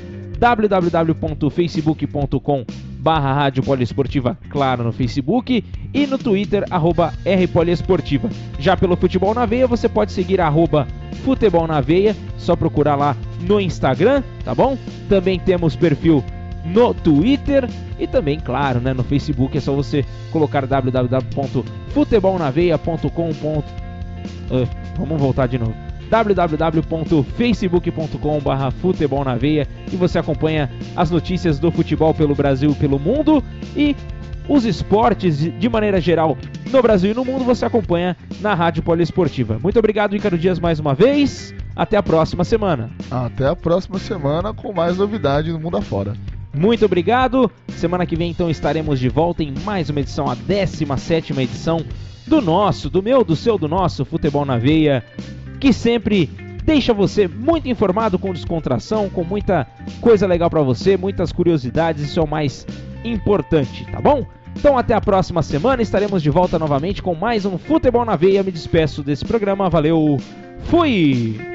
www.facebook.com barra Rádio Poliesportiva, claro, no Facebook, e no Twitter, arroba Rpoliesportiva. Já pelo Futebol na Veia, você pode seguir arroba Futebol na Veia, só procurar lá no Instagram, tá bom? Também temos perfil no Twitter e também, claro, né, no Facebook, é só você colocar www.futebolnaveia.com. Ah, vamos voltar de novo www.facebook.com.br futebol na veia e você acompanha as notícias do futebol pelo Brasil e pelo mundo e os esportes de maneira geral no Brasil e no mundo você acompanha na Rádio Poliesportiva. Muito obrigado, Ícaro Dias, mais uma vez. Até a próxima semana. Até a próxima semana com mais novidade no mundo afora. Muito obrigado. Semana que vem, então, estaremos de volta em mais uma edição, a 17 edição do nosso, do meu, do seu, do nosso Futebol na Veia, que sempre deixa você muito informado com descontração, com muita coisa legal pra você, muitas curiosidades, isso é o mais importante, tá bom? Então até a próxima semana, estaremos de volta novamente com mais um Futebol na Veia. Me despeço desse programa, valeu, fui!